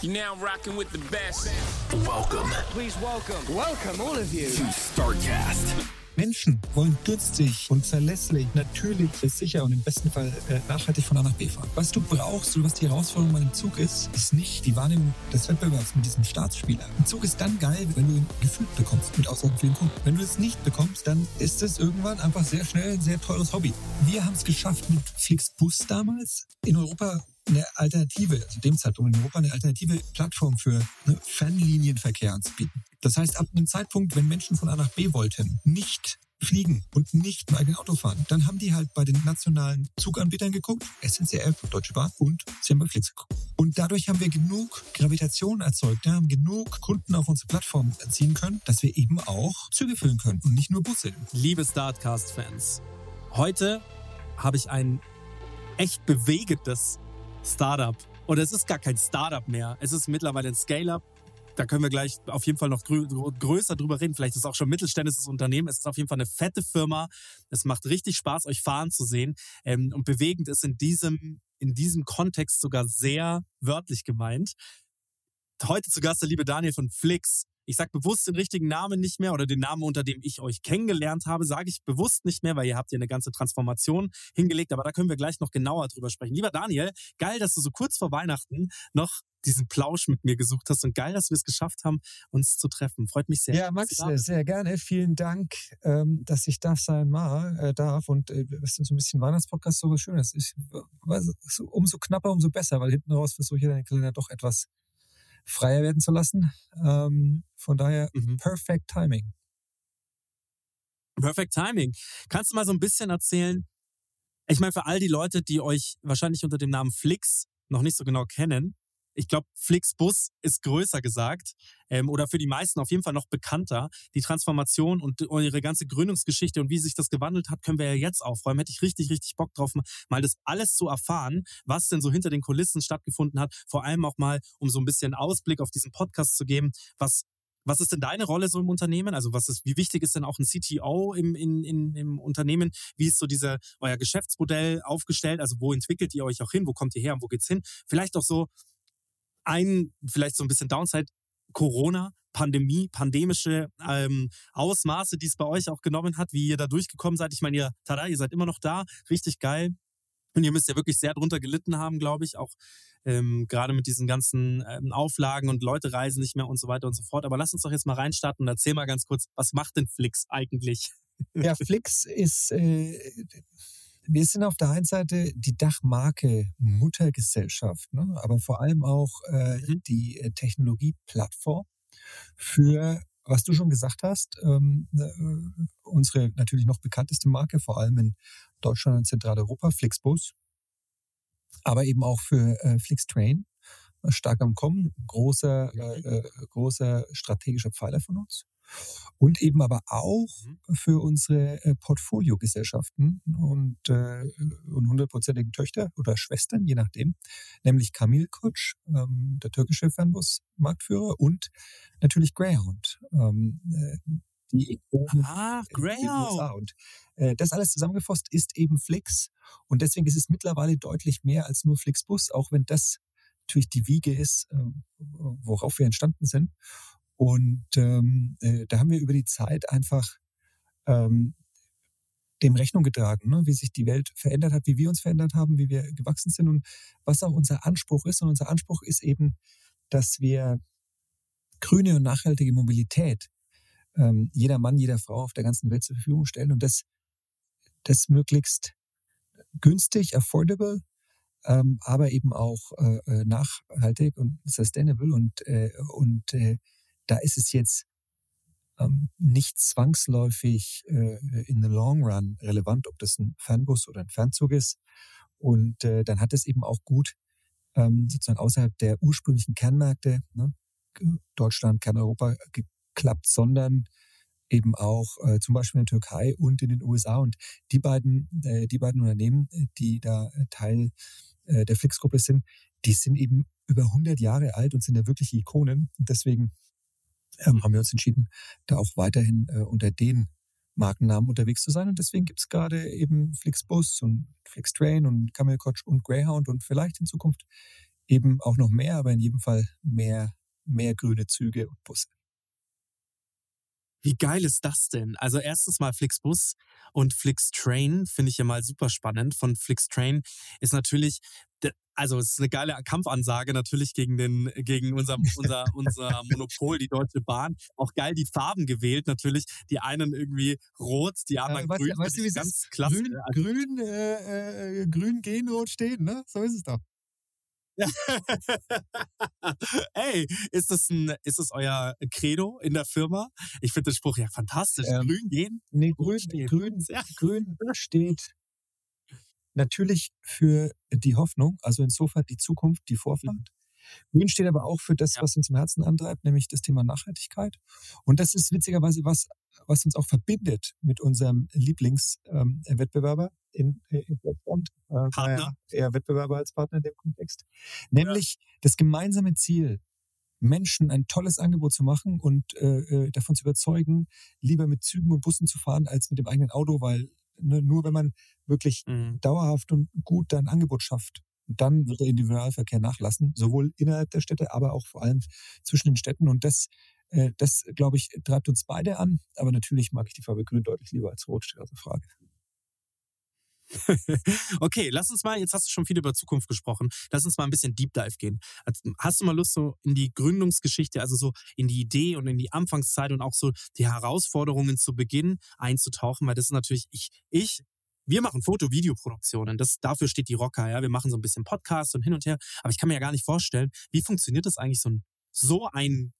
You're now rocking with the best. Welcome Please welcome, welcome all of you. to StarCast. Menschen wollen günstig und verlässlich, natürlich, sicher und im besten Fall äh, nachhaltig von A nach B fahren. Was du brauchst und was die Herausforderung bei einem Zug ist, ist nicht die Wahrnehmung des Wettbewerbs mit diesem Staatsspieler. Ein Zug ist dann geil, wenn du ihn gefühlt bekommst, mit Aussagen vielen Kunden. Wenn du es nicht bekommst, dann ist es irgendwann einfach sehr schnell ein sehr teures Hobby. Wir haben es geschafft mit Flixbus damals in Europa eine Alternative, also dem Zeitpunkt in Europa eine alternative Plattform für ne, Fernlinienverkehr anzubieten. Das heißt, ab einem Zeitpunkt, wenn Menschen von A nach B wollten, nicht fliegen und nicht eigenes Auto fahren, dann haben die halt bei den nationalen Zuganbietern geguckt, SNCF, Deutsche Bahn und sie haben geguckt. Und dadurch haben wir genug Gravitation erzeugt, ja, haben genug Kunden auf unsere Plattform ziehen können, dass wir eben auch Züge füllen können und nicht nur Busse. Liebe Startcast-Fans, heute habe ich ein echt bewegendes Startup. Oder es ist gar kein Startup mehr. Es ist mittlerweile ein Scale-Up. Da können wir gleich auf jeden Fall noch grö größer drüber reden. Vielleicht ist es auch schon mittelständisches Unternehmen. Es ist auf jeden Fall eine fette Firma. Es macht richtig Spaß, euch fahren zu sehen. Ähm, und bewegend ist in diesem, in diesem Kontext sogar sehr wörtlich gemeint. Heute zu Gast der liebe Daniel von Flix. Ich sage bewusst den richtigen Namen nicht mehr oder den Namen, unter dem ich euch kennengelernt habe, sage ich bewusst nicht mehr, weil ihr habt ja eine ganze Transformation hingelegt, aber da können wir gleich noch genauer drüber sprechen. Lieber Daniel, geil, dass du so kurz vor Weihnachten noch diesen Plausch mit mir gesucht hast und geil, dass wir es geschafft haben, uns zu treffen. Freut mich sehr. Ja, Max, sehr gerne. Vielen Dank, ähm, dass ich da sein mal, äh, darf. Und äh, es ist so ein bisschen Weihnachtspodcast, so was Schönes. Ich, umso knapper, umso besser, weil hinten raus versuche ich deinen Kalender doch etwas freier werden zu lassen. Ähm, von daher, Mhm. perfect timing. Perfect Timing. Kannst du mal so ein bisschen erzählen? Ich meine, für all die Leute, die euch wahrscheinlich unter dem Namen Flix noch nicht so genau kennen, ich glaube, Flixbus ist größer gesagt ähm, oder für die meisten auf jeden Fall noch bekannter. Die Transformation und eure ganze Gründungsgeschichte und wie sich das gewandelt hat, können wir ja jetzt aufräumen. Hätte ich richtig, richtig Bock drauf, mal das alles zu erfahren, was denn so hinter den Kulissen stattgefunden hat. Vor allem auch mal, um so ein bisschen Ausblick auf diesen Podcast zu geben, was was ist denn deine Rolle so im Unternehmen? Also was ist, wie wichtig ist denn auch ein CTO im, in, in, im Unternehmen? Wie ist so diese, euer Geschäftsmodell aufgestellt? Also wo entwickelt ihr euch auch hin? Wo kommt ihr her und wo geht's hin? Vielleicht auch so ein, vielleicht so ein bisschen Downside, Corona, Pandemie, pandemische ähm, Ausmaße, die es bei euch auch genommen hat, wie ihr da durchgekommen seid. Ich meine, ihr, tada, ihr seid immer noch da, richtig geil. Und ihr müsst ja wirklich sehr drunter gelitten haben, glaube ich, auch ähm, gerade mit diesen ganzen ähm, Auflagen und Leute reisen nicht mehr und so weiter und so fort. Aber lass uns doch jetzt mal reinstarten und erzähl mal ganz kurz, was macht denn Flix eigentlich? Ja, Flix ist, äh, wir sind auf der einen Seite die Dachmarke Muttergesellschaft, ne? aber vor allem auch äh, Mhm. die äh, Technologieplattform für, was du schon gesagt hast, ähm, äh, unsere natürlich noch bekannteste Marke, vor allem in Deutschland und Zentraleuropa, Flixbus, aber eben auch für äh, Flixtrain, äh, stark am Kommen, großer, äh, äh, großer strategischer Pfeiler von uns. Und eben aber auch Mhm. für unsere äh, Portfoliogesellschaften und, äh, und hundertprozentigen Töchter oder Schwestern, je nachdem, nämlich Kamil Kutsch, ähm, der türkische Fernbus-Marktführer und natürlich Greyhound, ähm, äh, die den USA. Greyhound. Und äh, das alles zusammengefasst ist eben Flix. Und deswegen ist es mittlerweile deutlich mehr als nur Flixbus, auch wenn das natürlich die Wiege ist, äh, worauf wir entstanden sind. Und ähm, äh, da haben wir über die Zeit einfach ähm, dem Rechnung getragen, ne? wie sich die Welt verändert hat, wie wir uns verändert haben, wie wir gewachsen sind und was auch unser Anspruch ist. Und unser Anspruch ist eben, dass wir grüne und nachhaltige Mobilität ähm, jeder Mann, jeder Frau auf der ganzen Welt zur Verfügung stellen und das, das möglichst günstig, affordable, ähm, aber eben auch äh, äh, nachhaltig und sustainable und, äh, und äh, da ist es jetzt ähm, nicht zwangsläufig äh, in the long run relevant, ob das ein Fernbus oder ein Fernzug ist Und äh, dann hat es eben auch gut ähm, sozusagen außerhalb der ursprünglichen Kernmärkte, ne, Deutschland, Kerneuropa geklappt, sondern eben auch äh, zum Beispiel in der Türkei und in den USA. Und die beiden, äh, die beiden Unternehmen, äh, die da äh, Teil äh, der Flix-Gruppe sind, die sind eben über 100 Jahre alt und sind ja wirkliche Ikonen. Und deswegen ähm, haben wir uns entschieden, da auch weiterhin äh, unter den Markennamen unterwegs zu sein. Und deswegen gibt es gerade eben Flixbus und Flixtrain und Camel Coach und Greyhound und vielleicht in Zukunft eben auch noch mehr, aber in jedem Fall mehr, mehr grüne Züge und Busse. Wie geil ist das denn? Also erstens mal Flixbus und Flixtrain finde ich ja mal super spannend. Von Flixtrain ist natürlich, also es ist eine geile Kampfansage natürlich gegen den, gegen unser, unser, unser Monopol, die Deutsche Bahn. Auch geil die Farben gewählt natürlich. Die einen irgendwie rot, die anderen äh, weißt, grün. Weißt du, wie ganz klasse. Grün, grün, äh, äh, grün gehen, rot stehen, ne? So ist es doch. Ey, ist das, ein, ist das euer Credo in der Firma? Ich finde den Spruch ja fantastisch. Ähm, grün gehen? Nee, grün, grün, Ja. grün steht natürlich für die Hoffnung, also insofern die Zukunft, die Vorfahrt. Grün steht aber auch für das, Ja. was uns im Herzen antreibt, nämlich das Thema Nachhaltigkeit. Und das ist witzigerweise was, was uns auch verbindet mit unserem Lieblingswettbewerber in, äh, in Deutschland. Äh, Partner. Eher Wettbewerber als Partner in dem Kontext. Nämlich das gemeinsame Ziel, Menschen ein tolles Angebot zu machen und äh, äh, davon zu überzeugen, lieber mit Zügen und Bussen zu fahren als mit dem eigenen Auto, weil ne, nur wenn man wirklich Mhm. dauerhaft und gut dein Angebot schafft, dann wird der Individualverkehr nachlassen, sowohl innerhalb der Städte, aber auch vor allem zwischen den Städten. Und das, äh, das glaube ich, treibt uns beide an. Aber natürlich mag ich die Farbe Grün deutlich lieber als Rot, steht außer Frage. Okay, lass uns mal, jetzt hast du schon viel über Zukunft gesprochen, lass uns mal ein bisschen Deep Dive gehen. Hast du mal Lust, so in die Gründungsgeschichte, also so in die Idee und in die Anfangszeit und auch so die Herausforderungen zu Beginn einzutauchen? Weil das ist natürlich, ich, ich, wir machen Foto-Videoproduktionen, dafür steht die Rocker, ja. Wir machen so ein bisschen Podcast und hin und her, aber ich kann mir ja gar nicht vorstellen, wie funktioniert das eigentlich, so ein, so ein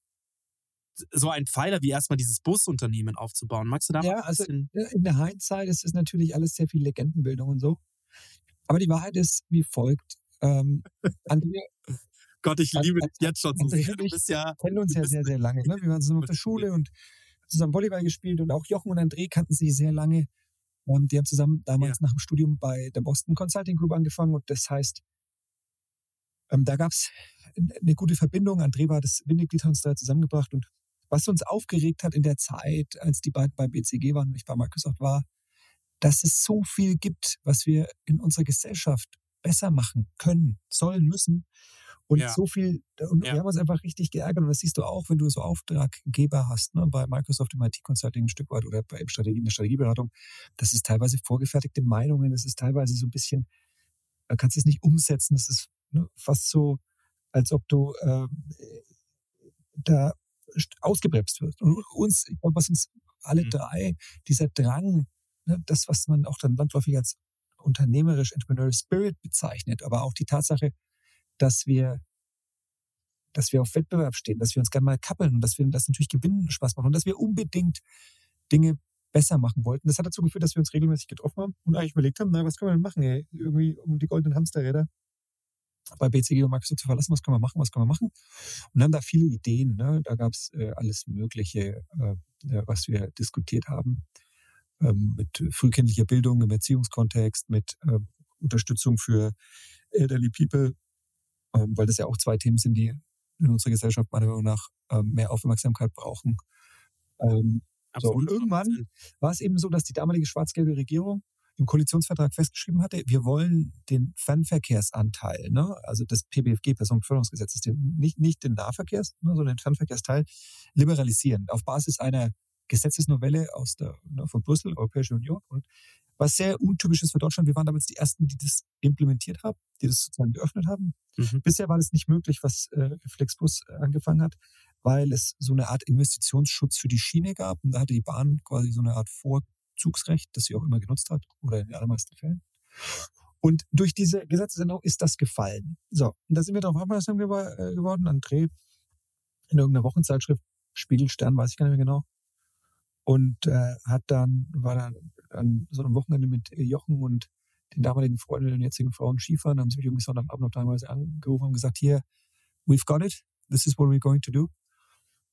so ein Pfeiler wie erstmal dieses Busunternehmen aufzubauen. Magst du da mal Ja, ein also bisschen in der Hindsight ist es natürlich alles sehr viel Legendenbildung und so. Aber die Wahrheit ist wie folgt. Ähm, Andrea, Gott, ich liebe dich jetzt schon so sehr. und Du bist ja, kennen uns ja sehr, sehr lange. Ne? Wir waren zusammen auf der Schule und zusammen Volleyball gespielt und auch Jochen und André kannten sich sehr lange. Ähm, die haben zusammen damals nach dem Studium bei der Boston Consulting Group angefangen und das heißt, ähm, da gab es eine gute Verbindung. André war das Bindeglied, hat uns da zusammengebracht und was uns aufgeregt hat in der Zeit, als die beiden bei BCG waren und ich bei Microsoft war, dass es so viel gibt, was wir in unserer Gesellschaft besser machen können, sollen, müssen. Und Ja. so viel, und Ja. wir haben uns einfach richtig geärgert. Und das siehst du auch, wenn du so Auftraggeber hast, ne, bei Microsoft im IT-Consulting ein Stück weit oder bei Strategie, in der Strategieberatung. Das ist teilweise vorgefertigte Meinungen, das ist teilweise so ein bisschen, da kannst du es nicht umsetzen. Das ist ne, fast so, als ob du ähm, da st- ausgebremst wirst. Und uns, ich glaube, was uns alle Mhm. drei, dieser Drang, ne, das, was man auch dann landläufig als unternehmerisch Entrepreneurial Spirit bezeichnet, aber auch die Tatsache, dass wir, dass wir auf Wettbewerb stehen, dass wir uns gerne mal kappeln und dass wir das natürlich Gewinnen Spaß machen und dass wir unbedingt Dinge besser machen wollten. Das hat dazu geführt, dass wir uns regelmäßig getroffen haben und eigentlich überlegt haben, na, was können wir denn machen, ey? Irgendwie um die goldenen Hamsterräder bei BCG und Microsoft zu verlassen, was können wir machen, was können wir machen? Und haben da viele Ideen. Ne? Da gab es äh, alles Mögliche, äh, äh, was wir diskutiert haben. Ähm, mit frühkindlicher Bildung im Erziehungskontext, mit äh, Unterstützung für elderly people, ähm, weil das ja auch zwei Themen sind, die in unserer Gesellschaft meiner Meinung nach ähm, mehr Aufmerksamkeit brauchen. Ähm, so, und irgendwann war es eben so, dass die damalige schwarz-gelbe Regierung im Koalitionsvertrag festgeschrieben hatte, wir wollen den Fernverkehrsanteil, ne, also das PBFG, Personenbeförderungsgesetz, nicht, nicht den Nahverkehrs, ne, sondern den Fernverkehrsteil liberalisieren auf Basis einer Gesetzesnovelle aus der, ne, von Brüssel, Europäische Union. Und was sehr untypisch ist für Deutschland, wir waren damals die Ersten, die das implementiert haben, die das sozusagen geöffnet haben. Mhm. Bisher war das nicht möglich, was äh, Flexbus angefangen hat, weil es so eine Art Investitionsschutz für die Schiene gab. Und da hatte die Bahn quasi so eine Art Vorzugsrecht, das sie auch immer genutzt hat, oder in den allermeisten Fällen. Und durch diese Gesetzesänderung ist das gefallen. So, und da sind wir darauf aufmerksam äh, geworden. André in irgendeiner Wochenzeitschrift, Spiegelstern, weiß ich gar nicht mehr genau. Und äh, hat dann, war dann an so einem Wochenende mit Jochen und den damaligen Freunden und jetzigen Frauen Skifahren, haben sie mich irgendwie Sonntagabend noch damals angerufen und gesagt, hier, we've got it, this is what we're going to do.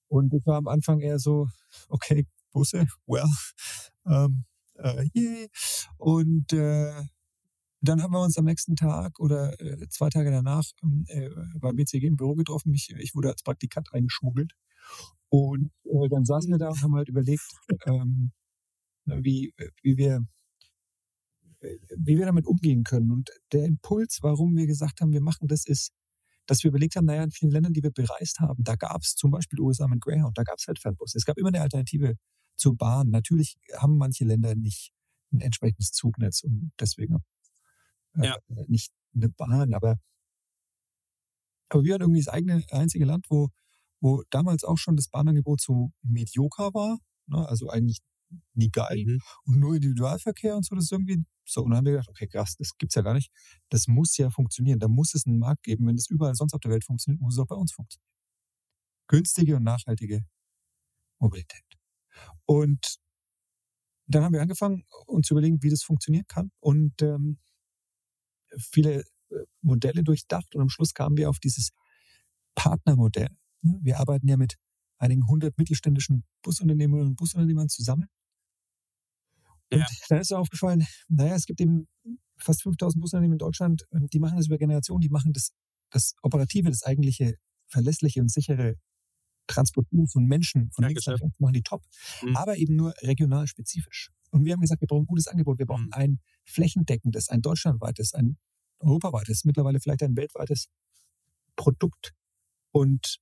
Und ich war am Anfang eher so, okay, Busse, well, ähm, äh, yay. Und äh, dann haben wir uns am nächsten Tag oder äh, zwei Tage danach ähm, äh, bei BCG im Büro getroffen. Ich, ich wurde als Praktikant eingeschmuggelt. Und äh, dann saßen wir da und haben halt überlegt, ähm, wie, wie wir wie wir damit umgehen können. Und der Impuls, warum wir gesagt haben, wir machen das, ist, dass wir überlegt haben, naja, in vielen Ländern, die wir bereist haben, da gab es zum Beispiel USA mit Greyhound, da gab es halt Fernbus. Es gab immer eine Alternative zur Bahn. Natürlich haben manche Länder nicht ein entsprechendes Zugnetz und deswegen äh, Ja. nicht eine Bahn, aber, aber wir hatten irgendwie das eigene einzige Land, wo, wo damals auch schon das Bahnangebot so medioker war, ne? also eigentlich nie geil Mhm. und nur Individualverkehr und so, das ist irgendwie so. Und dann haben wir gedacht, okay, krass, das gibt's ja gar nicht. Das muss ja funktionieren. Da muss es einen Markt geben. Wenn das überall sonst auf der Welt funktioniert, muss es auch bei uns funktionieren. Günstige und nachhaltige Mobilität. Und dann haben wir angefangen, uns zu überlegen, wie das funktionieren kann. Und ähm, viele äh, Modelle durchdacht und am Schluss kamen wir auf dieses Partnermodell. Ne? Wir arbeiten ja mit einigen hundert mittelständischen Busunternehmerinnen und Busunternehmern zusammen. Und Ja. dann ist mir aufgefallen, naja, es gibt eben fast 5000 Busunternehmen in Deutschland, die machen das über Generationen, die machen das, das Operative, das eigentliche, verlässliche und sichere Transportieren von Menschen, von Ja, links nach rechts, machen die top, Mhm. aber eben nur regional spezifisch. Und wir haben gesagt, wir brauchen ein gutes Angebot, wir brauchen Mhm. ein flächendeckendes, ein deutschlandweites, ein europaweites, mittlerweile vielleicht ein weltweites Produkt. Und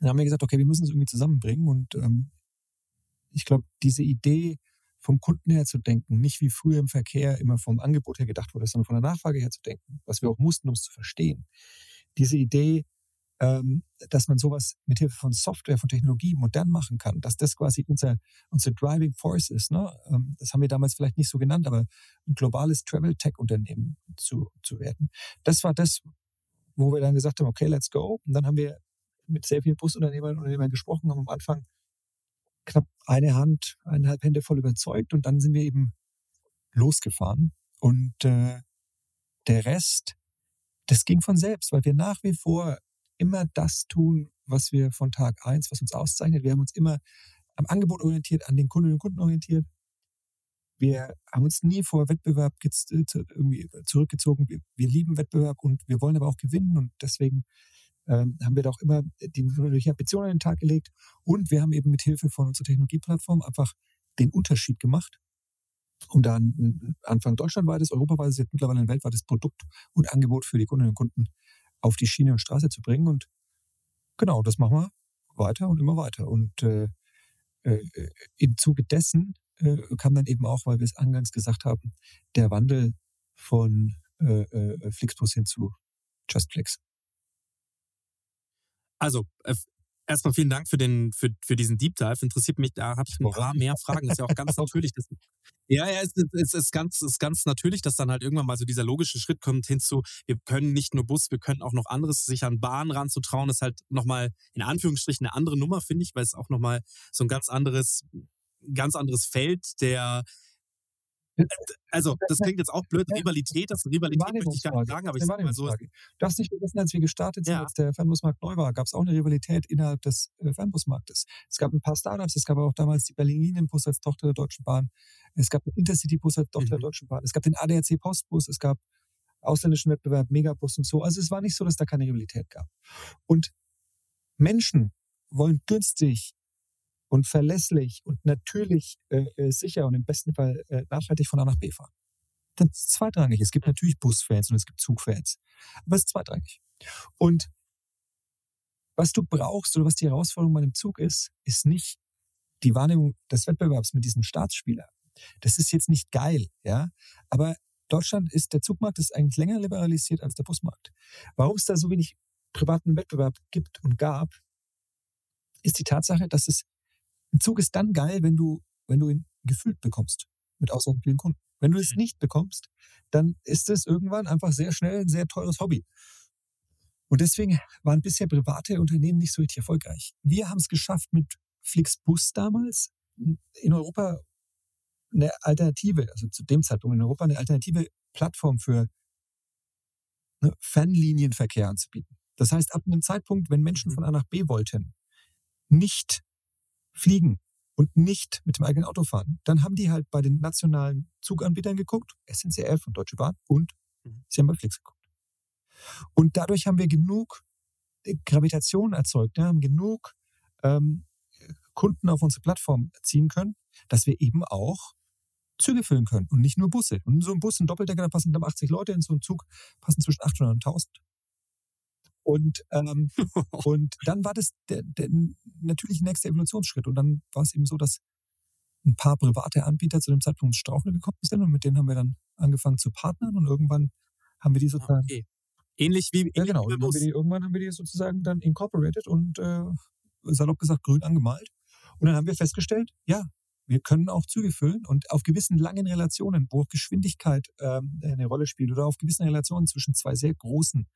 dann haben wir gesagt, okay, wir müssen es irgendwie zusammenbringen. Und ähm, ich glaube, diese Idee, vom Kunden her zu denken, nicht wie früher im Verkehr immer vom Angebot her gedacht wurde, sondern von der Nachfrage her zu denken, was wir auch mussten, um es zu verstehen. Diese Idee, ähm, dass man sowas mit Hilfe von Software, von Technologie modern machen kann, dass das quasi unser, unser Driving Force ist. Ne? Ähm, das haben wir damals vielleicht nicht so genannt, aber ein globales Travel-Tech-Unternehmen zu, zu werden. Das war das, wo wir dann gesagt haben, okay, let's go. Und dann haben wir mit sehr vielen Busunternehmern und Unternehmern gesprochen, haben am Anfang knapp eine Hand, eineinhalb Hände voll überzeugt und dann sind wir eben losgefahren. Und äh, der Rest, das ging von selbst, weil wir nach wie vor immer das tun, was wir von Tag eins, was uns auszeichnet. Wir haben uns immer am Angebot orientiert, an den Kundinnen und Kunden orientiert. Wir haben uns nie vor Wettbewerb äh, irgendwie zurückgezogen. Wir, wir lieben Wettbewerb und wir wollen aber auch gewinnen und deswegen ähm, haben wir da auch immer die natürliche Ambition an den Tag gelegt und wir haben eben mit Hilfe von unserer Technologieplattform einfach den Unterschied gemacht, um da ein Anfang deutschlandweites, europaweites, jetzt mittlerweile ein weltweites Produkt und Angebot für die Kundinnen und Kunden auf die Schiene und Straße zu bringen. Und genau, das machen wir weiter und immer weiter. Und äh, äh, im Zuge dessen äh, kam dann eben auch, weil wir es eingangs gesagt haben, der Wandel von äh, äh, Flixbus hin zu JustFlix. Also, äh, erstmal vielen Dank für, den, für, für diesen Deep Dive. Interessiert mich, da habe ich ein paar mehr Fragen. Das ist ja auch ganz natürlich. Dass, ja, ja, es, ist- es ist, ganz, es ist ganz natürlich, dass dann halt irgendwann mal so dieser logische Schritt kommt hinzu, wir können nicht nur Bus, wir können auch noch anderes, sich an Bahn ranzutrauen, ist halt nochmal in Anführungsstrichen eine andere Nummer, finde ich, weil es auch nochmal so ein ganz anderes, ganz anderes Feld der, also das klingt jetzt auch blöd, Rivalität, das Rivalität möchte ich gar nicht sagen, aber ich sag mal so, Du darfst nicht vergessen, als wir gestartet sind, Ja. als der Fernbusmarkt neu war, gab es auch eine Rivalität innerhalb des äh, Fernbusmarktes. Es gab ein paar Startups, es gab auch damals die Berlin Linienbus als Tochter der Deutschen Bahn, es gab den Intercity Bus als Tochter der Mhm. Deutschen Bahn, es gab den ADAC Postbus, es gab ausländischen Wettbewerb Megabus und so. Also es war nicht so, dass da keine Rivalität gab. Und Menschen wollen günstig und verlässlich und natürlich äh, äh, sicher und im besten Fall äh, nachhaltig von A nach B fahren. Das ist zweitrangig. Es gibt natürlich Busfans und es gibt Zugfans. Aber es ist zweitrangig. Und was du brauchst oder was die Herausforderung bei einem Zug ist, ist nicht die Wahrnehmung des Wettbewerbs mit diesen Staatsspielern. Das ist jetzt nicht geil, ja. Aber Deutschland ist, der Zugmarkt ist eigentlich länger liberalisiert als der Busmarkt. Warum es da so wenig privaten Wettbewerb gibt und gab, ist die Tatsache, dass es ein Zug ist dann geil, wenn du, wenn du ihn gefüllt bekommst mit ausreichend vielen Kunden. Wenn du es nicht bekommst, dann ist es irgendwann einfach sehr schnell ein sehr teures Hobby. Und deswegen waren bisher private Unternehmen nicht so richtig erfolgreich. Wir haben es geschafft mit Flixbus damals in Europa eine Alternative, also zu dem Zeitpunkt in Europa eine alternative Plattform für ne, Fernlinienverkehr anzubieten. Das heißt, ab einem Zeitpunkt, wenn Menschen von A nach B wollten, nicht fliegen und nicht mit dem eigenen Auto fahren, dann haben die halt bei den nationalen Zuganbietern geguckt, SNCF und Deutsche Bahn, und Mhm. sie haben bei Flix geguckt. Und dadurch haben wir genug äh, Gravitation erzeugt, ne, haben genug ähm, Kunden auf unsere Plattform ziehen können, dass wir eben auch Züge füllen können und nicht nur Busse. Und in so ein Bus, ein Doppeldecker, da passen knapp 80 Leute, in so einen Zug passen zwischen 800 und 1000. Und, ähm, und dann war das der, der natürlich nächste Evolutionsschritt. Und dann war es eben so, dass ein paar private Anbieter zu dem Zeitpunkt ins Straucheln gekommen sind und mit denen haben wir dann angefangen zu partnern und irgendwann haben wir die Ah, sozusagen okay. Ähnlich wie, ähnlich ja, genau. haben die, irgendwann haben wir die sozusagen dann incorporated und äh, salopp gesagt grün angemalt. Und dann haben wir festgestellt, ja, wir können auch Züge füllen und auf gewissen langen Relationen, wo auch Geschwindigkeit ähm, eine Rolle spielt oder auf gewissen Relationen zwischen zwei sehr großen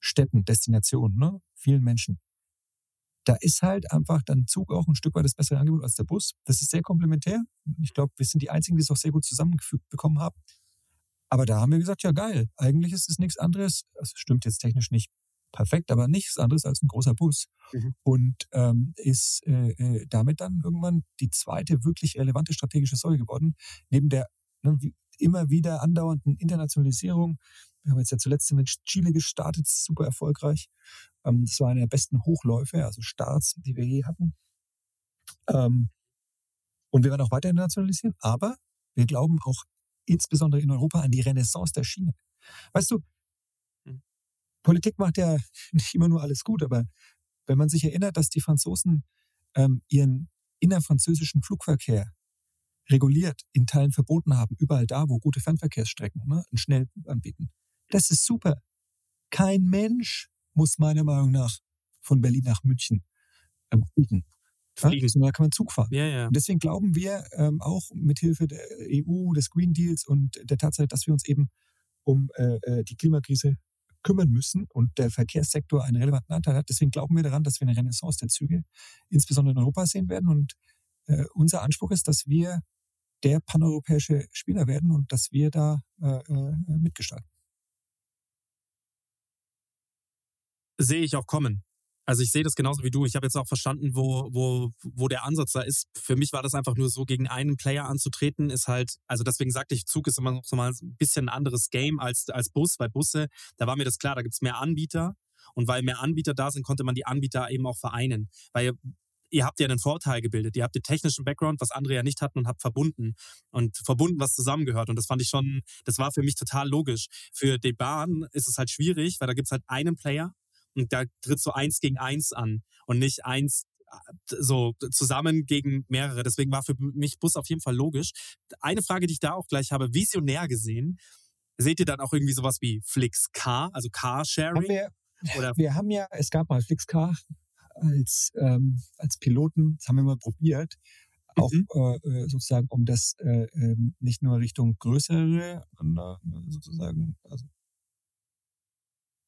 Städten, Destinationen, ne, vielen Menschen. Da ist halt einfach dann Zug auch ein Stück weit das bessere Angebot als der Bus. Das ist sehr komplementär. Ich glaube, wir sind die Einzigen, die es auch sehr gut zusammengefügt bekommen haben. Aber da haben wir gesagt, ja geil, eigentlich ist es nichts anderes. Das stimmt jetzt technisch nicht perfekt, aber nichts anderes als ein großer Bus. Mhm. Und ähm, ist äh, äh, damit dann irgendwann die zweite wirklich relevante strategische Säule geworden, neben der ne, wie, immer wieder andauernden Internationalisierung. Wir haben jetzt ja zuletzt mit Chile gestartet, super erfolgreich. Ähm, das war einer der besten Hochläufe, also Starts, die wir je hatten. Ähm, und wir werden auch weiter internationalisieren, aber wir glauben auch insbesondere in Europa an die Renaissance der Schiene. Weißt du, Mhm. Politik macht ja nicht immer nur alles gut, aber wenn man sich erinnert, dass die Franzosen ähm, ihren innerfranzösischen Flugverkehr reguliert, in Teilen verboten haben, überall da, wo gute Fernverkehrsstrecken ne, einen schnell anbieten. Das ist super. Kein Mensch muss meiner Meinung nach von Berlin nach München ähm, fliegen. Ja? Fliegen. Sondern da kann man Zug fahren. Ja, ja. Und deswegen glauben wir ähm, auch mithilfe der EU, des Green Deals und der Tatsache, dass wir uns eben um äh, äh, die Klimakrise kümmern müssen und der Verkehrssektor einen relevanten Anteil hat. Deswegen glauben wir daran, dass wir eine Renaissance der Züge insbesondere in Europa sehen werden. Und äh, unser Anspruch ist, dass wir der paneuropäische Spieler werden und dass wir da äh, äh, mitgestalten. sehe ich auch kommen. Also ich sehe das genauso wie du. Ich habe jetzt auch verstanden, wo, wo, wo der Ansatz da ist. Für mich war das einfach nur so, gegen einen Player anzutreten, ist halt, also deswegen sagte ich, Zug ist immer noch mal ein bisschen ein anderes Game als, als Bus, weil Busse, da war mir das klar, da gibt's mehr Anbieter. Und weil mehr Anbieter da sind, konnte man die Anbieter eben auch vereinen. Weil ihr, habt ja einen Vorteil gebildet. Ihr habt den technischen Background, was andere ja nicht hatten und habt verbunden. Und verbunden, was zusammengehört. Und das fand ich schon, das war für mich total logisch. Für die Bahn ist es halt schwierig, weil da gibt's halt einen Player und da tritt so eins gegen eins an und nicht eins äh, so zusammen gegen mehrere. Deswegen war für mich Bus auf jeden Fall logisch. Eine Frage, die ich da auch gleich habe, visionär gesehen, seht ihr dann auch irgendwie sowas wie Flix Car, also Haben Carsharing? wir, Oder wir haben ja, es gab mal Flixcar als, ähm, als Piloten, das haben wir mal probiert, auch Mhm. äh, äh, sozusagen, um das äh, ähm, nicht nur Richtung größere, äh, sozusagen, also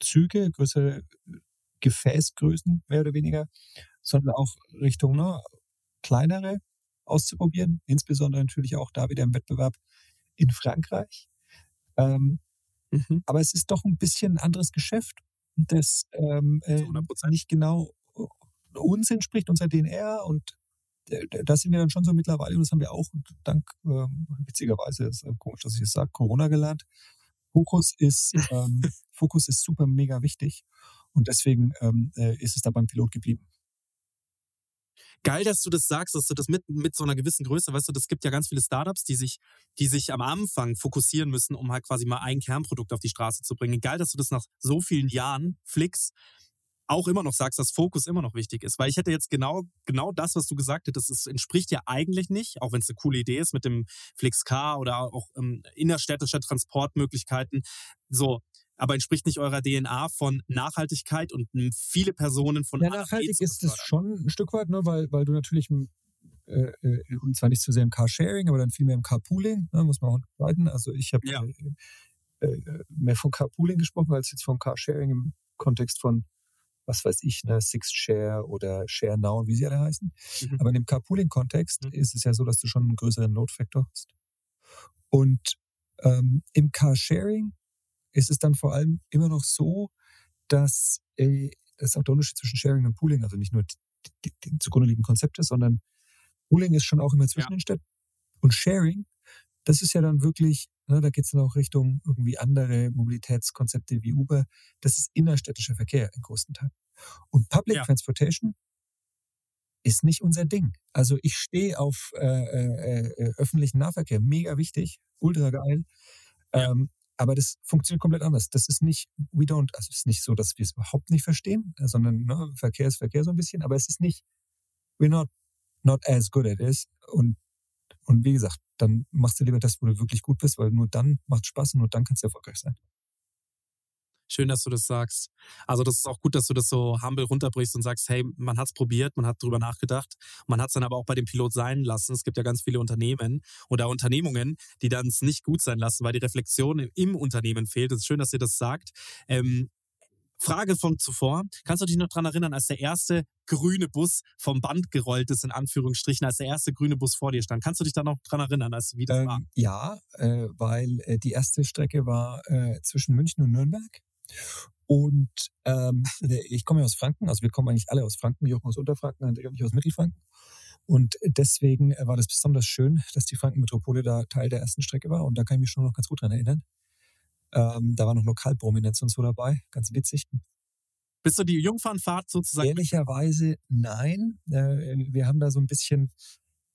Züge, größere Gefäßgrößen, mehr oder weniger, sondern auch Richtung ne, kleinere auszuprobieren, insbesondere natürlich auch da wieder im Wettbewerb in Frankreich. Ähm, Mhm. aber es ist doch ein bisschen ein anderes Geschäft, das ähm, äh, Zu 100%. nicht genau uns entspricht, unserer DNR und da sind wir dann schon so mittlerweile, und das haben wir auch dank, ähm, witzigerweise, ist äh, komisch, dass ich es sage, Corona gelernt. Fokus ist, ähm, Fokus ist super mega wichtig und deswegen ähm, äh, ist es da beim Pilot geblieben. Geil, dass du das sagst, dass du das mit, mit so einer gewissen Größe, weißt du, das gibt ja ganz viele Startups, die sich, die sich am Anfang fokussieren müssen, um halt quasi mal ein Kernprodukt auf die Straße zu bringen. Geil, dass du das nach so vielen Jahren, Flix, auch immer noch sagst, dass Fokus immer noch wichtig ist. Weil ich hätte jetzt genau, genau das, was du gesagt hättest, das entspricht ja eigentlich nicht, auch wenn es eine coole Idee ist mit dem FlixCar oder auch ähm, innerstädtischer Transportmöglichkeiten. So, aber entspricht nicht eurer DNA von Nachhaltigkeit und viele Personen von Ja, nachhaltig zu ist es schon ein Stück weit, ne, weil, weil du natürlich, m, äh, äh, und zwar nicht so sehr im Carsharing, aber dann viel mehr im Carpooling, ne, muss man auch unterscheiden. Also ich habe Ja. äh, äh, mehr von Carpooling gesprochen, als jetzt von Carsharing im Kontext von was weiß ich, ne, Six Share oder Share Now, wie sie alle heißen. Mhm. Aber in dem Carpooling-Kontext Mhm. ist es ja so, dass du schon einen größeren Load-Factor hast. Und ähm, im Carsharing ist es dann vor allem immer noch so, dass äh, das ist auch der Unterschied zwischen Sharing und Pooling, also nicht nur die, die, die zugrunde liegenden Konzepte, sondern Pooling ist schon auch immer zwischen Ja. den Städten. Und Sharing, das ist ja dann wirklich, ne, da geht es dann auch Richtung irgendwie andere Mobilitätskonzepte wie Uber. Das ist innerstädtischer Verkehr im größten Teil. Und Public Ja. Transportation ist nicht unser Ding. Also ich stehe auf äh, äh, äh, öffentlichen Nahverkehr, mega wichtig, ultra geil. Ja. Ähm, aber das funktioniert komplett anders. Das ist nicht, we don't, also es ist nicht so, dass wir es überhaupt nicht verstehen, äh, sondern ne, Verkehr ist Verkehr so ein bisschen, aber es ist nicht, we're not, not as good at it. Und, und wie gesagt, dann machst du lieber das, wo du wirklich gut bist, weil nur dann macht Spaß und nur dann kannst du erfolgreich sein. Schön, dass du das sagst. Also das ist auch gut, dass du das so humble runterbrichst und sagst, hey, man hat es probiert, man hat drüber nachgedacht, man hat es dann aber auch bei dem Pilot sein lassen. Es gibt ja ganz viele Unternehmen oder Unternehmungen, die dann es nicht gut sein lassen, weil die Reflexion im- im Unternehmen fehlt. Es ist schön, dass ihr das sagt. Ähm, Frage von zuvor. Kannst du dich noch dran erinnern, als der erste grüne Bus vom Band gerollt ist, in Anführungsstrichen, als der erste grüne Bus vor dir stand? Kannst du dich da noch dran erinnern, als wie das war? Ähm, ja, äh, weil äh, die erste Strecke war äh, zwischen München und Nürnberg. Und ähm, ich komme ja aus Franken, also wir kommen eigentlich alle aus Franken, Jochen aus Unterfranken, Andrea und ich aus Mittelfranken. Und deswegen äh, war das besonders schön, dass die Frankenmetropole da Teil der ersten Strecke war. Und da kann ich mich schon noch ganz gut dran erinnern. Ähm, da war noch Lokalprominenz und so dabei, ganz witzig. Bist du die Jungfernfahrt sozusagen? Ehrlicherweise nein. Äh, wir haben da so ein bisschen,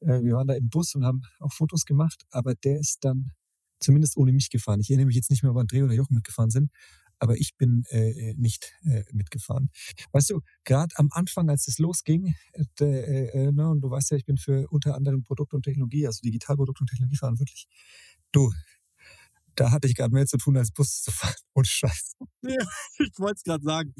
äh, wir waren da im Bus und haben auch Fotos gemacht, aber der ist dann zumindest ohne mich gefahren. Ich erinnere mich jetzt nicht mehr, ob André oder Jochen mitgefahren sind, aber ich bin äh, nicht äh, mitgefahren. Weißt du, gerade am Anfang, als es losging, äh, äh, ne, und du weißt ja, ich bin für unter anderem Produkt und Technologie, also Digitalprodukt und Technologie verantwortlich. Du, da hatte ich gerade mehr zu tun, als Bus zu fahren. Und Scheiß. Ich wollte es gerade sagen.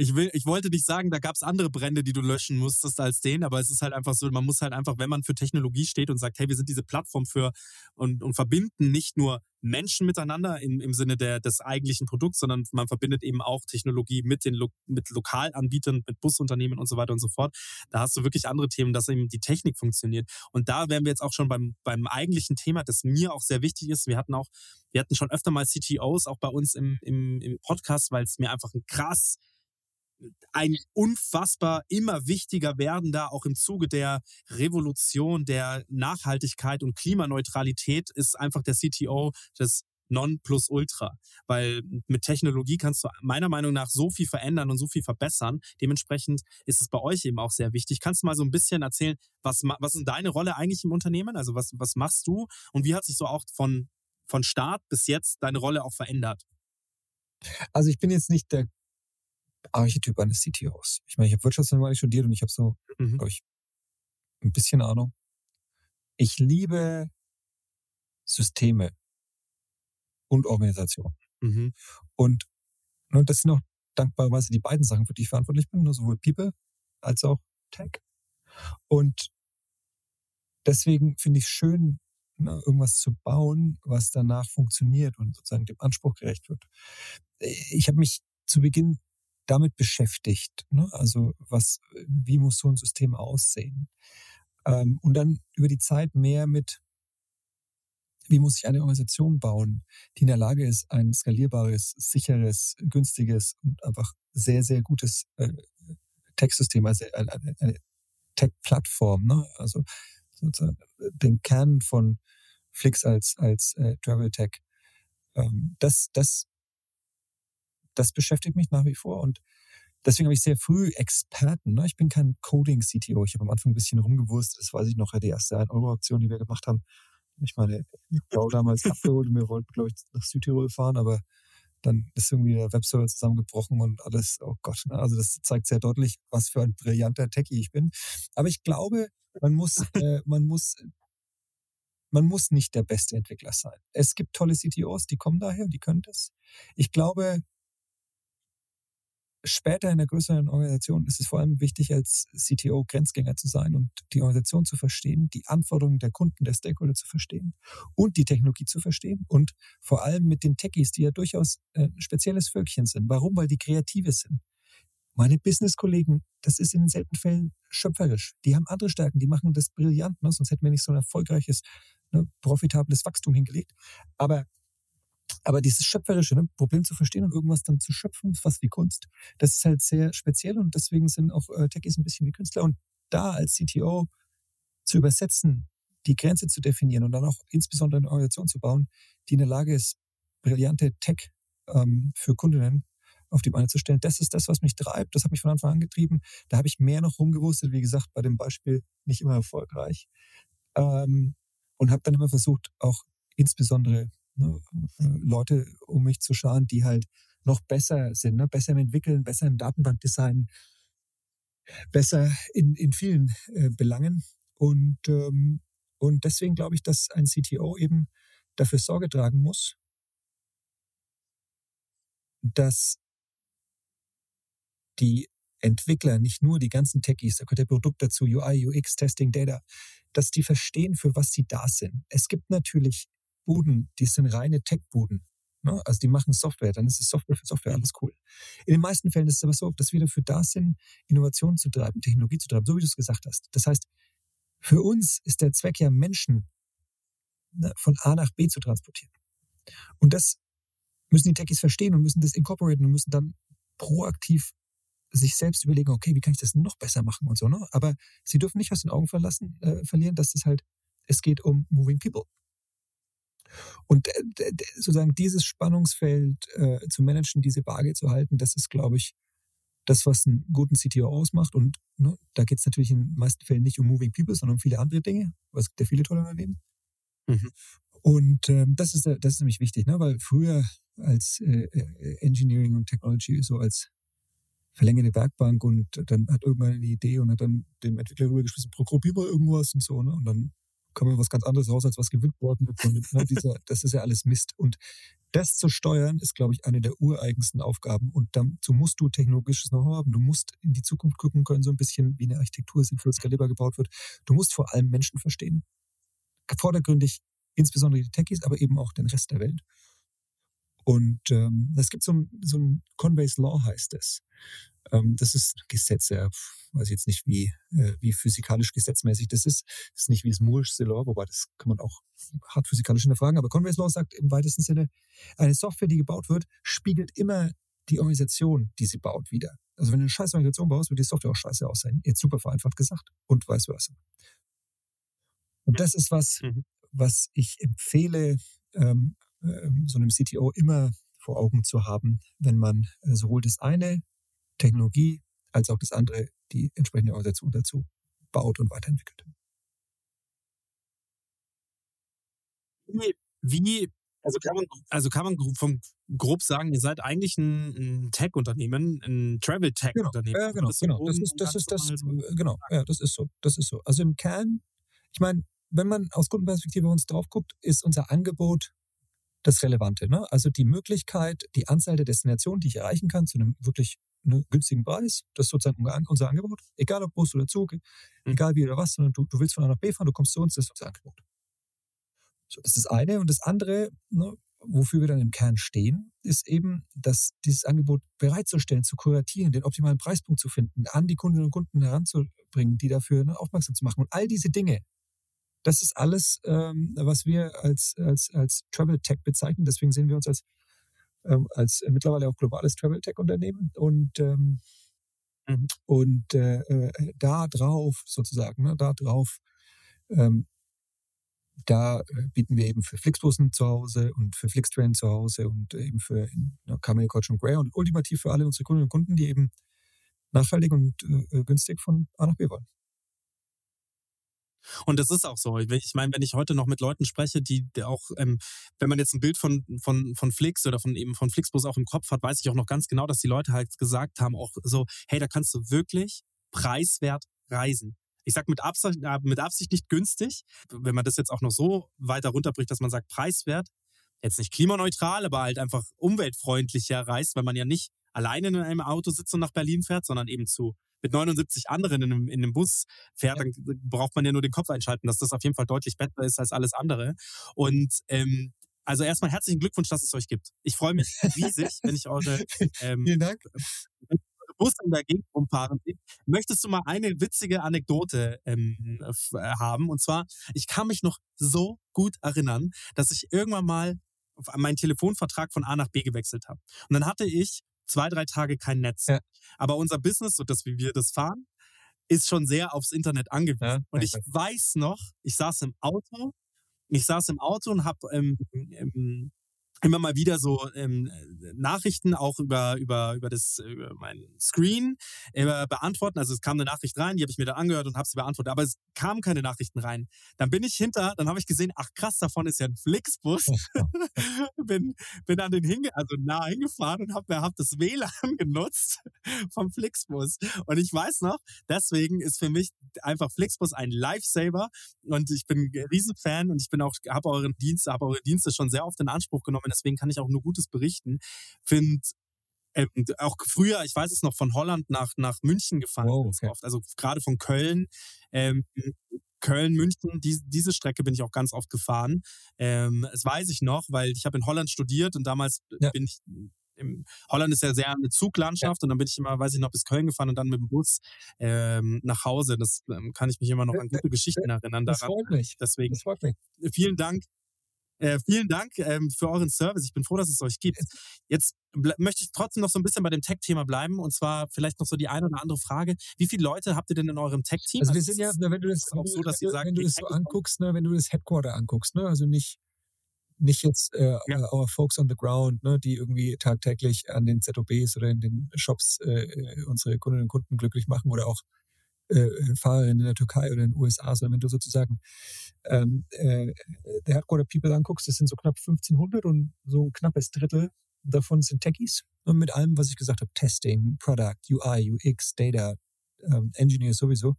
Ich, will, ich wollte nicht sagen, da gab es andere Brände, die du löschen musstest als den, aber es ist halt einfach so, man muss halt einfach, wenn man für Technologie steht und sagt, hey, wir sind diese Plattform für und, und verbinden nicht nur Menschen miteinander im, im Sinne der, des eigentlichen Produkts, sondern man verbindet eben auch Technologie mit den mit Lokalanbietern, mit Busunternehmen und so weiter und so fort. Da hast du wirklich andere Themen, dass eben die Technik funktioniert. Und da wären wir jetzt auch schon beim, beim eigentlichen Thema, das mir auch sehr wichtig ist. Wir hatten auch, wir hatten schon öfter mal CTOs auch bei uns im, im, im Podcast, weil es mir einfach ein krass ein unfassbar immer wichtiger werdender, auch im Zuge der Revolution der Nachhaltigkeit und Klimaneutralität ist einfach der CTO das Nonplusultra. Weil mit Technologie kannst du meiner Meinung nach so viel verändern und so viel verbessern. Dementsprechend ist es bei euch eben auch sehr wichtig. Kannst du mal so ein bisschen erzählen, was, was ist deine Rolle eigentlich im Unternehmen? Also was, was machst du und wie hat sich so auch von, von Start bis jetzt deine Rolle auch verändert? Also ich bin jetzt nicht der Archetyp eines CTOs. Ich meine, ich habe Wirtschaftsinformatik studiert und ich habe so, Mhm. glaube ich, ein bisschen Ahnung. Ich liebe Systeme und Organisation. Mhm. Und, und das sind auch dankbarerweise die beiden Sachen, für die ich verantwortlich bin, nur sowohl People als auch Tech. Und deswegen finde ich es schön, ne, irgendwas zu bauen, was danach funktioniert und sozusagen dem Anspruch gerecht wird. Ich habe mich zu Beginn damit beschäftigt, ne? also was, wie muss so ein System aussehen? Ähm, und dann über die Zeit mehr mit, wie muss ich eine Organisation bauen, die in der Lage ist, ein skalierbares, sicheres, günstiges und einfach sehr, sehr gutes äh, Tech-System, also eine, eine, Tech-Plattform, ne? also sozusagen den Kern von Flix als, als äh, Travel Tech. Ähm, das, das, das beschäftigt mich nach wie vor und deswegen habe ich sehr früh Experten. Ne? Ich bin kein Coding-CTO. Ich habe am Anfang ein bisschen rumgewurst. Das weiß ich noch, die erste 1-Euro-Aktion, die wir gemacht haben. Ich meine, Frau damals abgeholt und wir wollten, glaube ich, nach Südtirol fahren, aber dann ist irgendwie der Webserver zusammengebrochen und alles, oh Gott, ne? also das zeigt sehr deutlich, was für ein brillanter Techie ich bin. Aber ich glaube, man muss, äh, man muss, man muss nicht der beste Entwickler sein. Es gibt tolle CTOs, die kommen daher, die können das. Ich glaube, später in einer größeren Organisation ist es vor allem wichtig, als CTO Grenzgänger zu sein und die Organisation zu verstehen, die Anforderungen der Kunden, der Stakeholder zu verstehen und die Technologie zu verstehen und vor allem mit den Techies, die ja durchaus äh, ein spezielles Völkchen sind. Warum? Weil die Kreative sind. Meine Business-Kollegen, das ist in den seltenen Fällen schöpferisch. Die haben andere Stärken, die machen das brillant, ne? sonst hätten wir nicht so ein erfolgreiches, ne, profitables Wachstum hingelegt. Aber, aber dieses schöpferische ne, Problem zu verstehen und irgendwas dann zu schöpfen, fast wie Kunst, das ist halt sehr speziell und deswegen sind auch äh, Techies ein bisschen wie Künstler. Und da als CTO zu übersetzen, die Grenze zu definieren und dann auch insbesondere eine Organisation zu bauen, die in der Lage ist, brillante Tech ähm, für Kundinnen auf die Beine zu stellen. Das ist das, was mich treibt. Das hat mich von Anfang an getrieben. Da habe ich mehr noch rumgewurstet, wie gesagt, bei dem Beispiel nicht immer erfolgreich. Ähm, und habe dann immer versucht, auch insbesondere ne, äh, Leute um mich zu scharen, die halt noch besser sind, ne? besser im Entwickeln, besser im Datenbankdesign, besser in, in vielen äh, Belangen. Und, ähm, und deswegen glaube ich, dass ein CTO eben dafür Sorge tragen muss, dass die Entwickler, nicht nur die ganzen Techies, da gehört der Produkt dazu, UI, UX, Testing, Data, dass die verstehen, für was sie da sind. Es gibt natürlich Buden, die sind reine Tech-Buden. Ne? Also die machen Software, dann ist es Software für Software, alles cool. In den meisten Fällen ist es aber so, dass wir dafür da sind, Innovation zu treiben, Technologie zu treiben, so wie du es gesagt hast. Das heißt, für uns ist der Zweck ja, Menschen ne, von A nach B zu transportieren. Und das müssen die Techies verstehen und müssen das incorporaten und müssen dann proaktiv sich selbst überlegen, okay, wie kann ich das noch besser machen und so. Ne? Aber sie dürfen nicht aus den Augen verlassen, äh, verlieren, dass es halt, es geht um Moving People. Und äh, sozusagen dieses Spannungsfeld äh, zu managen, diese Waage zu halten, das ist, glaube ich, das, was einen guten CTO ausmacht. Und ne, da geht es natürlich in den meisten Fällen nicht um Moving People, sondern um viele andere Dinge. Es gibt ja viele tolle Unternehmen. Mhm. Und ähm, das, ist, das ist nämlich wichtig, ne? weil früher als äh, äh Engineering und Technology so als verlängerte Werkbank und dann hat irgendwann eine Idee und hat dann dem Entwickler rübergeschmissen, programmier mal irgendwas und so, ne? Und dann kommt was ganz anderes raus, als was gewinnt worden ist. Und, ne, dieser, das ist ja alles Mist. Und das zu steuern, ist, glaube ich, eine der ureigensten Aufgaben. Und dazu musst du technologisches Know-how haben. Du musst in die Zukunft gucken können, so ein bisschen wie eine Architektur sinnvoll skalierbar gebaut wird. Du musst vor allem Menschen verstehen. Vordergründig insbesondere die Techies, aber eben auch den Rest der Welt. Und ähm, es gibt so ein, so ein Conway's Law heißt es. Ähm, das ist Gesetz, ja, weiß ich jetzt nicht, wie, äh, wie physikalisch gesetzmäßig das ist. Das ist nicht wie das Moore's Law, wobei das kann man auch hart physikalisch hinterfragen. Aber Conway's Law sagt im weitesten Sinne, eine Software, die gebaut wird, spiegelt immer die Organisation, die sie baut, wieder. Also wenn du eine scheiß Organisation baust, wird die Software auch scheiße aussehen. Jetzt super vereinfacht gesagt. Und vice versa. Und das ist was, mhm. was ich empfehle, ähm, so einem CTO immer vor Augen zu haben, wenn man äh, sowohl das eine, Technologie, als auch das andere, die entsprechende Organisation dazu baut und weiterentwickelt. Wie, wie also kann man, also kann man vom grob sagen, ihr seid eigentlich ein, ein Tech-Unternehmen, ein Travel-Tech-Unternehmen. Genau, ja, genau, das genau. Das ist, das ist das, so genau, ja, das ist so, das ist so. Also im Kern, ich meine, wenn man aus Kundenperspektive uns drauf guckt, ist unser Angebot das Relevante. Ne? Also die Möglichkeit, die Anzahl der Destinationen, die ich erreichen kann, zu einem wirklich ne, günstigen Preis. Das ist sozusagen unser Angebot. Egal ob Bus oder Zug, mhm. egal wie oder was, sondern du, du willst von A nach B fahren, du kommst zu uns, das ist unser Angebot. So, das ist das eine. Und das andere, ne, wofür wir dann im Kern stehen, ist eben, dass dieses Angebot bereitzustellen, zu kuratieren, den optimalen Preispunkt zu finden, an die Kundinnen und Kunden heranzubringen, die dafür ne, aufmerksam zu machen. Und all diese Dinge, das ist alles, ähm, was wir als, als, als Travel Tech bezeichnen. Deswegen sehen wir uns als, ähm, als mittlerweile auch globales Travel Tech Unternehmen und, ähm, mhm. und äh, äh, da drauf sozusagen, ne, da drauf, ähm, da äh, bieten wir eben für Flixbussen zu Hause und für Flixtrain zu Hause und eben für ne, Camel, Coach und Grey und ultimativ für alle unsere Kundinnen und Kunden, die eben nachhaltig und äh, günstig von A nach B wollen. Und das ist auch so. Ich meine, wenn ich heute noch mit Leuten spreche, die, auch, ähm, wenn man jetzt ein Bild von, von, von Flix oder von eben von Flixbus auch im Kopf hat, weiß ich auch noch ganz genau, dass die Leute halt gesagt haben, auch so, hey, da kannst du wirklich preiswert reisen. Ich sag mit Absicht, mit Absicht nicht günstig. Wenn man das jetzt auch noch so weiter runterbricht, dass man sagt preiswert, jetzt nicht klimaneutral, aber halt einfach umweltfreundlicher reist, weil man ja nicht alleine in einem Auto sitzt und nach Berlin fährt, sondern eben zu mit 79 anderen in einem, in einem Bus fährt, dann braucht man ja nur den Kopf einschalten, dass das auf jeden Fall deutlich besser ist als alles andere. Und ähm, also erstmal herzlichen Glückwunsch, dass es euch gibt. Ich freue mich riesig, wenn ich eure, ähm, Vielen Dank. Bus in der Gegend rumfahren möchtest du mal eine witzige Anekdote ähm, äh, haben. Und zwar, ich kann mich noch so gut erinnern, dass ich irgendwann mal meinen Telefonvertrag von A nach B gewechselt habe. Und dann hatte ich zwei, drei Tage kein Netz. Ja. Aber unser Business, so das wie wir das fahren, ist schon sehr aufs Internet angewiesen. Ja, und ich weiß noch, ich saß im Auto, ich saß im Auto und habe ähm, ähm, immer mal wieder so ähm, Nachrichten auch über über über das über mein Screen äh, beantworten. Also es kam eine Nachricht rein, die habe ich mir dann angehört und habe sie beantwortet, aber es kamen keine Nachrichten rein. Dann bin ich hinter, dann habe ich gesehen, ach krass, davon ist ja ein Flixbus. bin bin an den hinge also nah hingefahren und habe hab das WLAN genutzt vom Flixbus. Und ich weiß noch, deswegen ist für mich einfach Flixbus ein Lifesaver und ich bin ein Riesenfan und ich bin auch habe euren Dienst, habe eure Dienste schon sehr oft in Anspruch genommen. Deswegen kann ich auch nur Gutes berichten. Find ähm, auch früher, ich weiß es noch, von Holland nach nach München gefahren Wow, ganz okay. oft. Also gerade von Köln. Ähm, Köln, München, die, diese Strecke bin ich auch ganz oft gefahren. Ähm, das weiß ich noch, weil ich habe in Holland studiert und damals Ja. bin ich im Holland ist ja sehr eine Zuglandschaft und dann bin ich immer, weiß ich noch, bis Köln gefahren und dann mit dem Bus ähm, nach Hause. Das ähm, kann ich mich immer noch an gute Geschichten erinnern. Das daran. freut mich. Deswegen Das freut mich. vielen Dank. Äh, vielen Dank ähm, für euren Service. Ich bin froh, dass es euch gibt. Jetzt möchte ich trotzdem noch so ein bisschen bei dem Tech-Thema bleiben und zwar vielleicht noch so die eine oder andere Frage. Wie viele Leute habt ihr denn in eurem Tech-Team? Also wir es sind ja, wenn du das, auch so, dass ihr sagt, wenn du das so anguckst, ne, wenn du das Headquarter anguckst, ne, also nicht nicht jetzt äh, Ja. our folks on the ground, ne, die irgendwie tagtäglich an den ZOBs oder in den Shops äh, äh, unsere Kundinnen und Kunden glücklich machen oder auch äh, Fahrerinnen in der Türkei oder in den USA, sondern wenn du sozusagen ähm, äh, der Headquarter People anguckst, das sind so knapp 1500 und so ein knappes Drittel davon sind Techies. Und mit allem, was ich gesagt habe, Testing, Product, UI, UX, Data, ähm, Engineers sowieso.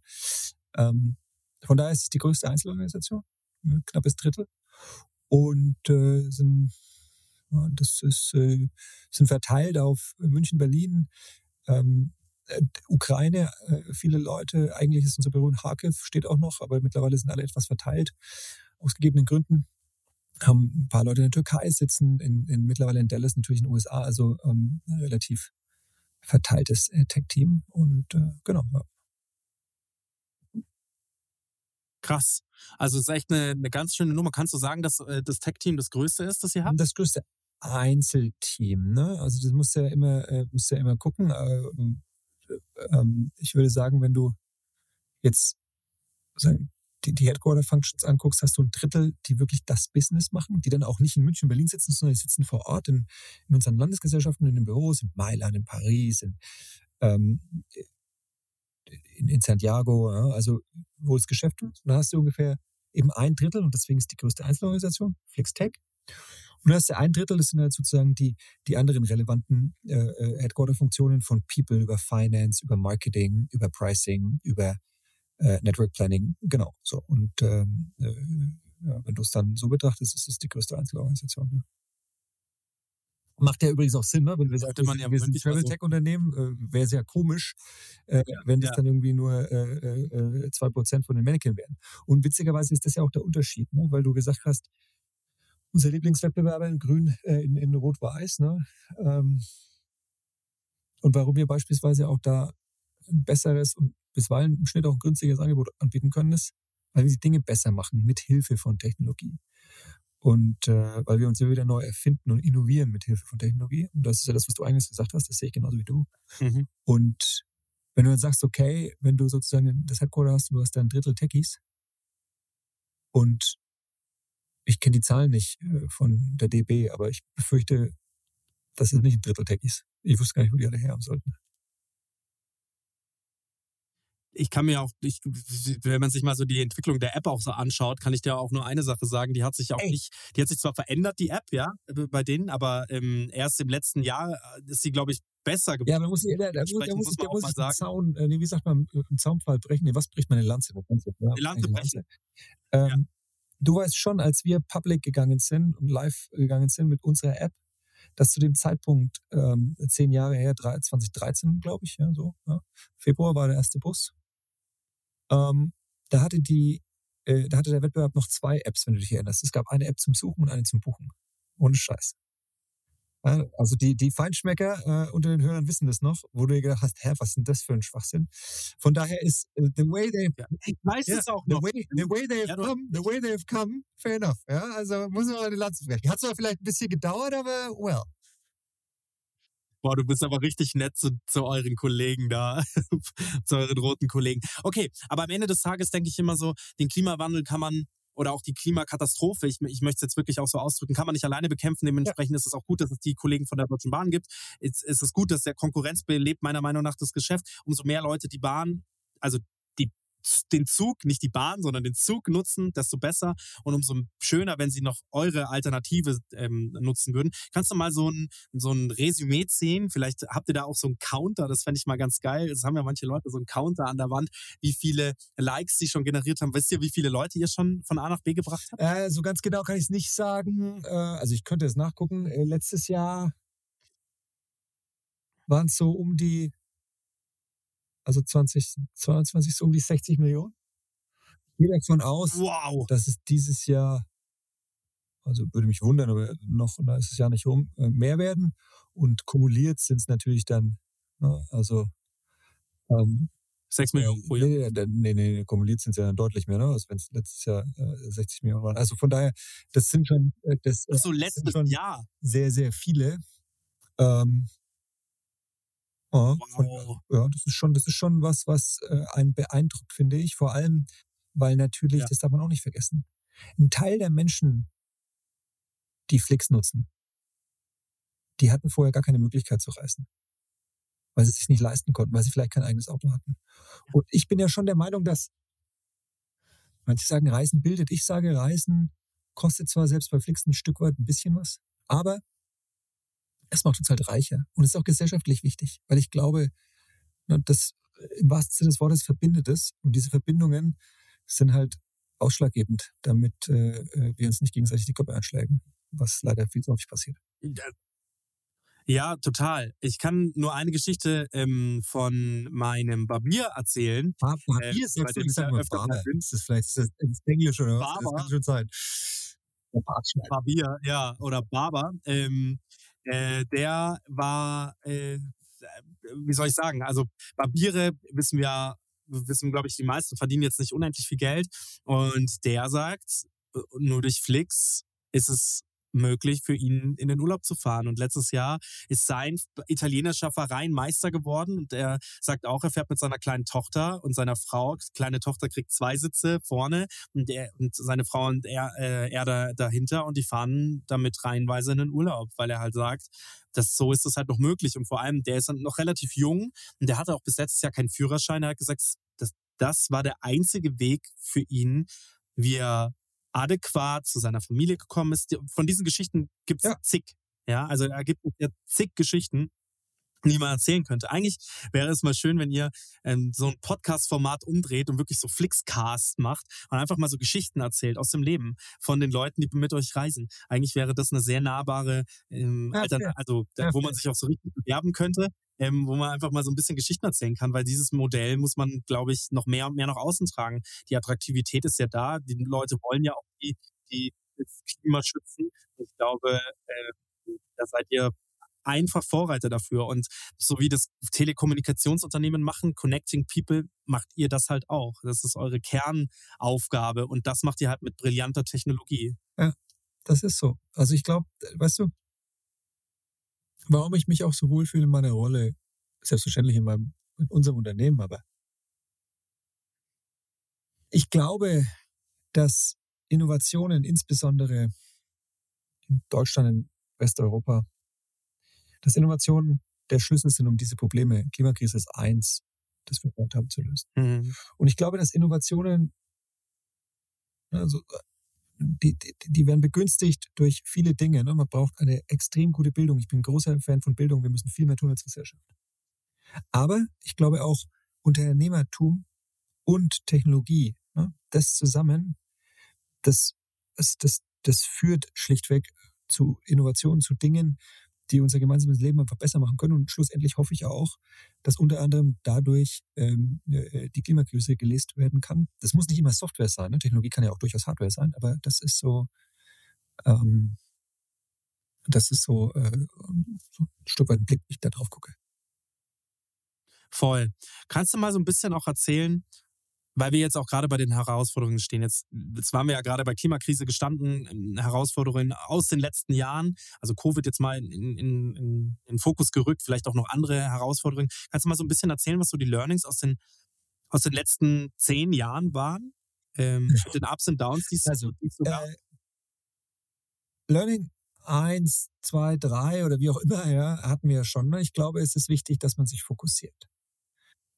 Ähm, von daher ist es die größte Einzelorganisation, ein knappes Drittel. Und äh, sind, das ist, äh, sind verteilt auf München, Berlin, ähm, äh, Ukraine, äh, viele Leute, eigentlich ist unser Büro in Kharkiv, steht auch noch, aber mittlerweile sind alle etwas verteilt, aus gegebenen Gründen. Haben ein paar Leute in der Türkei sitzen, in, in, mittlerweile in Dallas, natürlich in den USA, also ähm, ein relativ verteiltes äh, Tech-Team. Und äh, genau. Krass. Also es ist echt eine, eine ganz schöne Nummer. Kannst du sagen, dass äh, das Tech-Team das größte ist, das ihr habt? das größte Einzelteam, ne? Also das musst du ja immer, äh, musst du ja immer gucken. Äh, ähm, ich würde sagen, wenn du jetzt sagen, die, die Headquarter-Functions anguckst, hast du ein Drittel, die wirklich das Business machen, die dann auch nicht in München, Berlin sitzen, sondern die sitzen vor Ort in, in unseren Landesgesellschaften, in den Büros, in Mailand, in Paris, in, ähm, in, in Santiago, ja, also wo das Geschäft ist. Und dann hast du ungefähr eben ein Drittel, und deswegen ist die größte Einzelorganisation, FlixTech. Und dann hast du ein Drittel, das sind halt sozusagen die, die anderen relevanten äh, äh, Headquarter-Funktionen von People über Finance, über Marketing, über Pricing, über äh, Network Planning, genau. So. Und ähm, äh, ja, wenn du es dann so betrachtest, ist es die größte Einzelorganisation. Ja. Macht ja übrigens auch Sinn, ne? wenn wir sagen, man wir ja wir sind Travel so- Tech-Unternehmen, äh, wäre sehr komisch, äh, wenn das ja. dann irgendwie nur äh, äh, 2% von den Mannequin wären. Und witzigerweise ist das ja auch der Unterschied, ne? weil du gesagt hast, unser Lieblingswettbewerber in Grün, äh, in, in Rot-Weiß, ne? Ähm, und warum wir beispielsweise auch da ein besseres und bisweilen im Schnitt auch ein günstiges Angebot anbieten können, ist, weil wir die Dinge besser machen mit Hilfe von Technologie. Und äh, weil wir uns immer wieder neu erfinden und innovieren mit Hilfe von Technologie. Und das ist ja das, was du eigentlich gesagt hast, das sehe ich genauso wie du. Mhm. Und wenn du dann sagst, okay, wenn du sozusagen das Headquarter hast und du hast da ein Drittel Techies und ich kenne die Zahlen nicht äh, von der DB, aber ich befürchte, das ist nicht ein Drittel Techies. Ich wusste gar nicht, wo die alle her haben sollten. ich kann mir auch, ich, wenn man sich mal so die Entwicklung der App auch so anschaut, kann ich dir auch nur eine Sache sagen, die hat sich auch Ey. nicht, die hat sich zwar verändert, die App, ja, äh, bei denen, aber ähm, erst im letzten Jahr äh, ist sie, glaube ich, besser geworden. Ja, da muss da, da, muss, da muss muss da man auch muss mal ich einen sagen. Zaun, nee, wie sagt man, einen Zaunpfahl brechen? Nee, was bricht man eine Lanze? Eine Lanze, ja, Lanze brechen. Ähm, Du weißt schon, als wir public gegangen sind und live gegangen sind mit unserer App, dass zu dem Zeitpunkt, ähm, zehn Jahre her, drei- 2013, glaube ich, ja, so, ja, Februar war der erste Bus. Ähm, da hatte die, äh, da hatte der Wettbewerb noch zwei Apps, wenn du dich erinnerst. Es gab eine App zum Suchen und eine zum Buchen. Ohne Scheiß. Ja, Also die, die Feinschmecker äh, unter den Hörern wissen das noch, wo du gedacht hast, hä, was ist denn das für ein Schwachsinn? Von daher ist äh, the way they Ja, ich weiß ja, es auch the noch. way, the way they've Ja, come, the way they've come, fair enough. Ja, also muss man mal eine Lanze brechen. Hat zwar vielleicht ein bisschen gedauert, aber well. Boah, du bist aber richtig nett zu, zu euren Kollegen da, zu euren roten Kollegen. Okay, aber am Ende des Tages denke ich immer so, den Klimawandel kann man oder auch die Klimakatastrophe, ich, ich möchte es jetzt wirklich auch so ausdrücken, kann man nicht alleine bekämpfen. Dementsprechend ist es auch gut, dass es die Kollegen von der Deutschen Bahn gibt. Es, es ist gut, dass der Konkurrenz belebt meiner Meinung nach das Geschäft. Umso mehr Leute die Bahn, also den Zug, nicht die Bahn, sondern den Zug nutzen, desto besser. Und umso schöner, wenn sie noch eure Alternative ähm, nutzen würden. Kannst du mal so ein, so ein Resümee ziehen? Vielleicht habt ihr da auch so einen Counter, das fände ich mal ganz geil. Das haben ja manche Leute, so einen Counter an der Wand, wie viele Likes sie schon generiert haben. Wisst ihr, wie viele Leute ihr schon von A nach B gebracht habt? Äh, so ganz genau kann ich es nicht sagen. Äh, also ich könnte es nachgucken. Äh, letztes Jahr waren es so um die, also 2022 so um die 60 Millionen. Ich gehe davon aus, Wow! dass es dieses Jahr, also würde mich wundern, aber noch, da ist es ja nicht rum, äh, mehr werden. Und kumuliert sind es natürlich dann, ne, also ähm, Sechs Millionen pro Jahr. Nee, nee, nee, kumuliert sind es ja dann deutlich mehr, ne? als wenn es letztes Jahr äh, 60 Millionen waren. Also von daher, das sind schon, äh, das, äh, so, letztes Jahr. sehr, sehr viele. Ähm, ja, von, Wow. ja, das ist schon, das ist schon was, was äh, einen beeindruckt, finde ich. Vor allem, weil natürlich, Ja. das darf man auch nicht vergessen, ein Teil der Menschen, die Flix nutzen, die hatten vorher gar keine Möglichkeit zu reisen. Weil sie es sich nicht leisten konnten, weil sie vielleicht kein eigenes Auto hatten. Und ich bin ja schon der Meinung, dass manche sagen, Reisen bildet. Ich sage, Reisen kostet zwar selbst bei Flix ein Stück weit ein bisschen was, aber es macht uns halt reicher. Und es ist auch gesellschaftlich wichtig, weil ich glaube, ne, das im wahrsten Sinne des Wortes verbindet es. Und diese Verbindungen sind halt ausschlaggebend, damit äh, äh, wir uns nicht gegenseitig die Köpfe einschlagen, was leider viel zu häufig passiert. Ja, total. Ich kann nur eine Geschichte ähm, von meinem Barbier erzählen. Barber, Äh, hier ist bei dem ich ja öfter mal bin. Das ist vielleicht ist das ins Englische oder was? Das Barber. kann schon sein. Barbier, ja, oder Barber, ähm, äh, der war, äh, wie soll ich sagen, also Barbiere wissen wir, wissen, glaube ich, die meisten verdienen jetzt nicht unendlich viel Geld. Und der sagt, äh, nur durch Flix ist es möglich für ihn in den Urlaub zu fahren. Und letztes Jahr ist sein italienischer Verein Meister geworden und er sagt auch, er fährt mit seiner kleinen Tochter und seiner Frau. Kleine Tochter kriegt zwei Sitze vorne und, er, und seine Frau und er, äh, er da, dahinter und die fahren damit reihenweise in den Urlaub, weil er halt sagt, dass so ist es halt noch möglich. Und vor allem, der ist dann noch relativ jung und der hatte auch bis letztes Jahr keinen Führerschein. Er hat gesagt, das, das war der einzige Weg für ihn, wie er adäquat zu seiner Familie gekommen ist. Von diesen Geschichten gibt es Ja. zig. Ja, also da gibt es ja zig Geschichten, die man erzählen könnte. Eigentlich wäre es mal schön, wenn ihr ähm, so ein Podcast-Format umdreht und wirklich so Flixcast macht und einfach mal so Geschichten erzählt aus dem Leben von den Leuten, die mit euch reisen. Eigentlich wäre das eine sehr nahbare, ähm, Altern fair. also Ja, wo man sich auch so richtig bewerben könnte, ähm, wo man einfach mal so ein bisschen Geschichten erzählen kann, weil dieses Modell muss man, glaube ich, noch mehr und mehr nach außen tragen. Die Attraktivität ist ja da, die Leute wollen ja auch die, die das Klima schützen. Ich glaube, äh, da seid ihr einfach Vorreiter dafür. Und so wie das Telekommunikationsunternehmen machen, Connecting People, macht ihr das halt auch. Das ist eure Kernaufgabe und das macht ihr halt mit brillanter Technologie. Das ist so. Also ich glaube, weißt du, warum ich mich auch so wohlfühle in meiner Rolle, selbstverständlich in meinem, in unserem Unternehmen, aber ich glaube, dass Innovationen, insbesondere in Deutschland, in Westeuropa, dass Innovationen der Schlüssel sind, um diese Probleme, Klimakrise ist eins, das wir heute haben, zu lösen. Und ich glaube, dass Innovationen, also, die, die, werden begünstigt durch viele Dinge. Ne? Man braucht eine extrem gute Bildung. Ich bin ein großer Fan von Bildung. Wir müssen viel mehr tun als Gesellschaft. Aber ich glaube auch Unternehmertum und Technologie, ne? das zusammen, das, das, das, das führt schlichtweg zu Innovationen, zu Dingen, die unser gemeinsames Leben einfach besser machen können. Und schlussendlich hoffe ich auch, dass unter anderem dadurch ähm, äh, die Klimakrise gelöst werden kann. Das muss nicht immer Software sein. Ne? Technologie kann ja auch durchaus Hardware sein, aber das ist so, ähm, das ist so, äh, so ein Stück weit ein Blick, wie ich da drauf gucke. Voll. Kannst du mal so ein bisschen auch erzählen, weil wir jetzt auch gerade bei den Herausforderungen stehen. Jetzt, jetzt waren wir ja gerade bei Klimakrise gestanden, Herausforderungen aus den letzten Jahren, also Covid jetzt mal in, in, in, in Fokus gerückt, vielleicht auch noch andere Herausforderungen. Kannst du mal so ein bisschen erzählen, was so die Learnings aus den, aus den letzten zehn Jahren waren? Ähm, mit den Ups und Downs, die es Also, so gab? äh, Learning eins, zwei, drei oder wie auch immer, ja, hatten wir ja schon. Ne? Ich glaube, es ist wichtig, dass man sich fokussiert.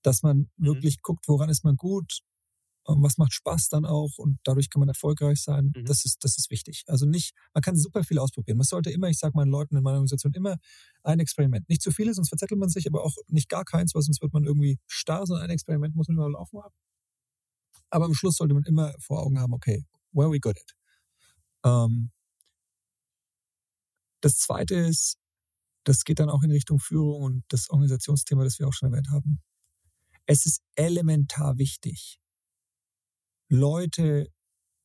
Dass man Mhm. wirklich guckt, woran ist man gut, und was macht Spaß dann auch und dadurch kann man erfolgreich sein. Mhm. Das ist, das ist wichtig. Also nicht, man kann super viel ausprobieren. Man sollte immer, ich sage meinen Leuten in meiner Organisation immer ein Experiment. Nicht zu viele, sonst verzettelt man sich, aber auch nicht gar keins, weil sonst wird man irgendwie starr, sondern ein Experiment muss man immer laufen haben. Aber am Schluss sollte man immer vor Augen haben, okay, where are we good at? Ähm, das zweite ist, das geht dann auch in Richtung Führung und das Organisationsthema, das wir auch schon erwähnt haben. Es ist elementar wichtig, Leute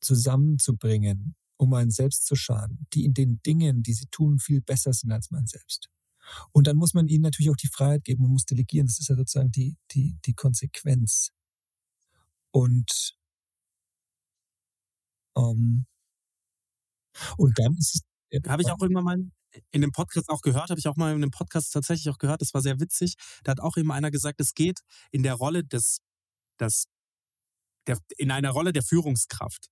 zusammenzubringen, um einen selbst zu schaden, die in den Dingen, die sie tun, viel besser sind als man selbst. Und dann muss man ihnen natürlich auch die Freiheit geben und muss delegieren. Das ist ja sozusagen die, die, die Konsequenz. Und, ähm, und dann ist es. Habe ich auch irgendwann mal in dem Podcast auch gehört, habe ich auch mal in dem Podcast tatsächlich auch gehört, das war sehr witzig. Da hat auch eben einer gesagt, es geht in der Rolle des, des der, in einer Rolle der Führungskraft.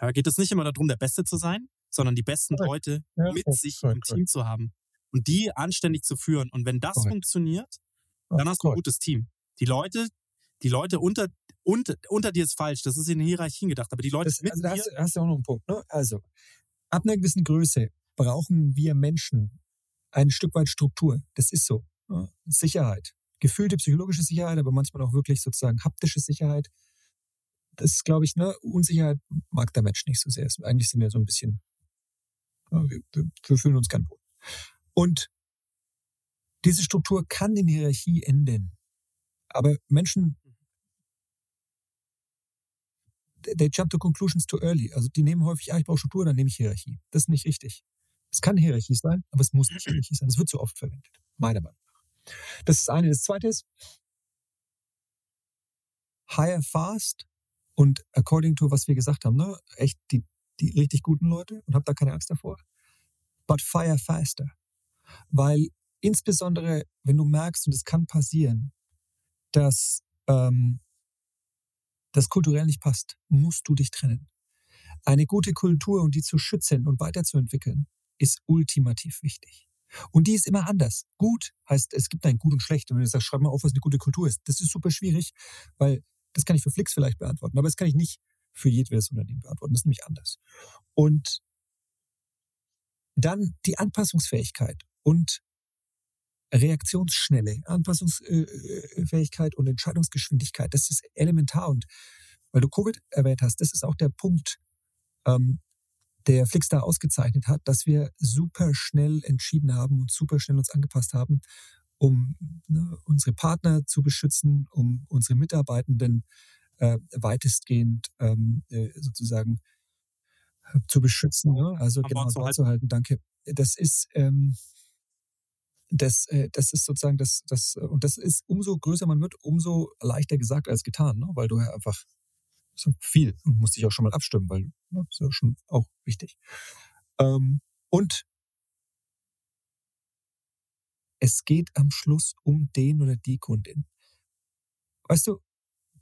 Ja, geht es nicht immer darum, der Beste zu sein, sondern die besten Korrekt. Leute Ja, mit sich korrekt, im Team zu haben und die anständig zu führen. Und wenn das funktioniert, dann hast du ein gutes Team. Die Leute, die Leute unter, unter, unter dir ist falsch, das ist in Hierarchien gedacht, aber die Leute Das, mit also da hast, hast du auch noch einen Punkt. Ne? Also, ab einer gewissen Größe brauchen wir Menschen ein Stück weit Struktur. Das ist so. Sicherheit. Gefühlte psychologische Sicherheit, aber manchmal auch wirklich sozusagen haptische Sicherheit. Das ist, glaube ich, ne, Unsicherheit mag der Mensch nicht so sehr. Eigentlich sind wir so ein bisschen, wir, wir fühlen uns gern wohl. Und diese Struktur kann in Hierarchie enden. Aber Menschen they jump to conclusions too early. Also die nehmen häufig, ah, ich brauche Struktur, dann nehme ich Hierarchie. Das ist nicht richtig. Es kann Hierarchie sein, aber es muss nicht Hierarchie sein. Es wird so oft verwendet, meiner Meinung nach. Das ist das eine. Das zweite ist, hire fast und according to, was wir gesagt haben, ne, echt die, die richtig guten Leute und hab da keine Angst davor. But fire faster. Weil insbesondere, wenn du merkst, und es kann passieren, dass ähm, das kulturell nicht passt, musst du dich trennen. Eine gute Kultur und die zu schützen und weiterzuentwickeln, ist ultimativ wichtig. Und die ist immer anders. Gut heißt, es gibt ein Gut und Schlecht. Und wenn du sagst, schreib mal auf, was eine gute Kultur ist, das ist super schwierig, weil das kann ich für Flix vielleicht beantworten, aber das kann ich nicht für jedwedes Unternehmen beantworten. Das ist nämlich anders. Und dann die Anpassungsfähigkeit und Reaktionsschnelle, Anpassungsfähigkeit und Entscheidungsgeschwindigkeit, das ist elementar. Und weil du Covid erwähnt hast, das ist auch der Punkt, ähm, der Flix da ausgezeichnet hat, dass wir super schnell entschieden haben und super schnell uns angepasst haben, um ne, unsere Partner zu beschützen, um unsere Mitarbeitenden äh, weitestgehend ähm, äh, sozusagen äh, zu beschützen, ne? also genau zu halten. Danke. Das ist ähm, das, äh, das ist sozusagen das, das, äh, und das ist umso größer man wird, umso leichter gesagt als getan, ne? weil du ja einfach viel und musst dich auch schon mal abstimmen, weil ne, das ist ja schon auch wichtig. Ähm, und es geht am Schluss um den oder die Kundin. Weißt du,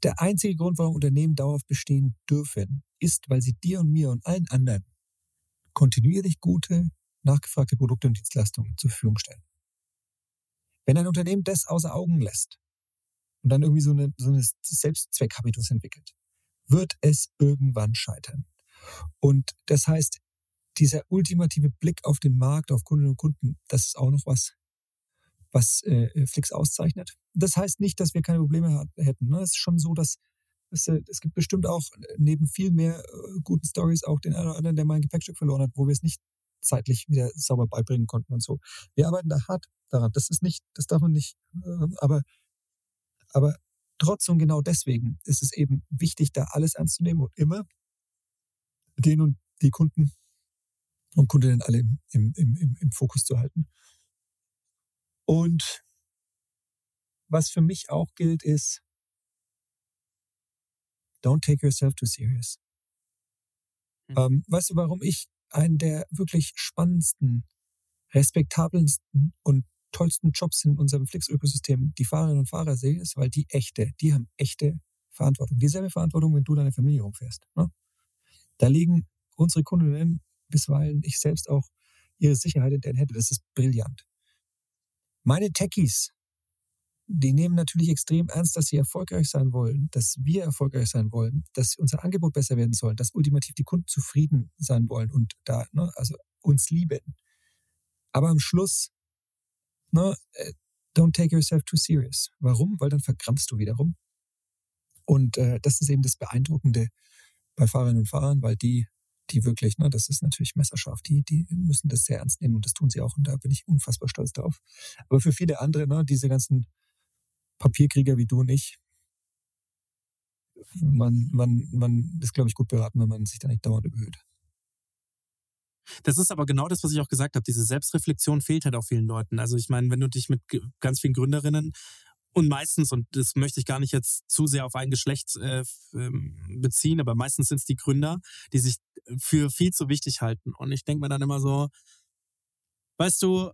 der einzige Grund, warum Unternehmen dauerhaft bestehen dürfen, ist, weil sie dir und mir und allen anderen kontinuierlich gute, nachgefragte Produkte und Dienstleistungen zur Verfügung stellen. Wenn ein Unternehmen das außer Augen lässt und dann irgendwie so eine, so eine Selbstzweckhabitus entwickelt, wird es irgendwann scheitern. Und das heißt, dieser ultimative Blick auf den Markt, auf Kundinnen und Kunden, das ist auch noch was, was äh, Flix auszeichnet. Das heißt nicht, dass wir keine Probleme hätten. Ne? Es ist schon so, dass es, äh, es gibt bestimmt auch neben viel mehr äh, guten Stories auch den einen oder anderen, der mal ein Gepäckstück verloren hat, wo wir es nicht zeitlich wieder sauber beibringen konnten und so. Wir arbeiten da hart daran. Das ist nicht, das darf man nicht, äh, aber, aber trotz und genau deswegen ist es eben wichtig, da alles ernst zu nehmen und immer den und die Kunden und Kundinnen alle im, im, im, im Fokus zu halten. Und was für mich auch gilt, ist, don't take yourself too serious. Mhm. Ähm, weißt du, warum ich einen der wirklich spannendsten, respektabelsten und tollsten Jobs in unserem Flix-Ökosystem die Fahrerinnen und Fahrer sehe, ist, weil die echte, die haben echte Verantwortung. Dieselbe Verantwortung, wenn du deine Familie rumfährst. Ne? Da liegen unsere Kundinnen, bisweilen ich selbst auch, ihre Sicherheit in deren Hände. Das ist brillant. Meine Techies, die nehmen natürlich extrem ernst, dass sie erfolgreich sein wollen, dass wir erfolgreich sein wollen, dass unser Angebot besser werden soll, dass ultimativ die Kunden zufrieden sein wollen und da, ne, also uns lieben. Aber am Schluss, ne, äh, don't take yourself too serious. Warum? Weil dann verkrampfst du wiederum. Und äh, das ist eben das Beeindruckende bei Fahrerinnen und Fahrern, weil die, die wirklich, ne, das ist natürlich messerscharf, die, die müssen das sehr ernst nehmen und das tun sie auch und da bin ich unfassbar stolz drauf. Aber für viele andere, ne, diese ganzen Papierkrieger wie du und ich, man, man, man ist, glaube ich, gut beraten, wenn man sich da nicht dauernd überhöht. Das ist aber genau das, was ich auch gesagt habe. Diese Selbstreflexion fehlt halt auch vielen Leuten. Also ich meine, wenn du dich mit ganz vielen Gründerinnen und meistens, und das möchte ich gar nicht jetzt zu sehr auf ein Geschlecht äh, ähm, beziehen, aber meistens sind es die Gründer, die sich für viel zu wichtig halten. Und ich denke mir dann immer so, weißt du,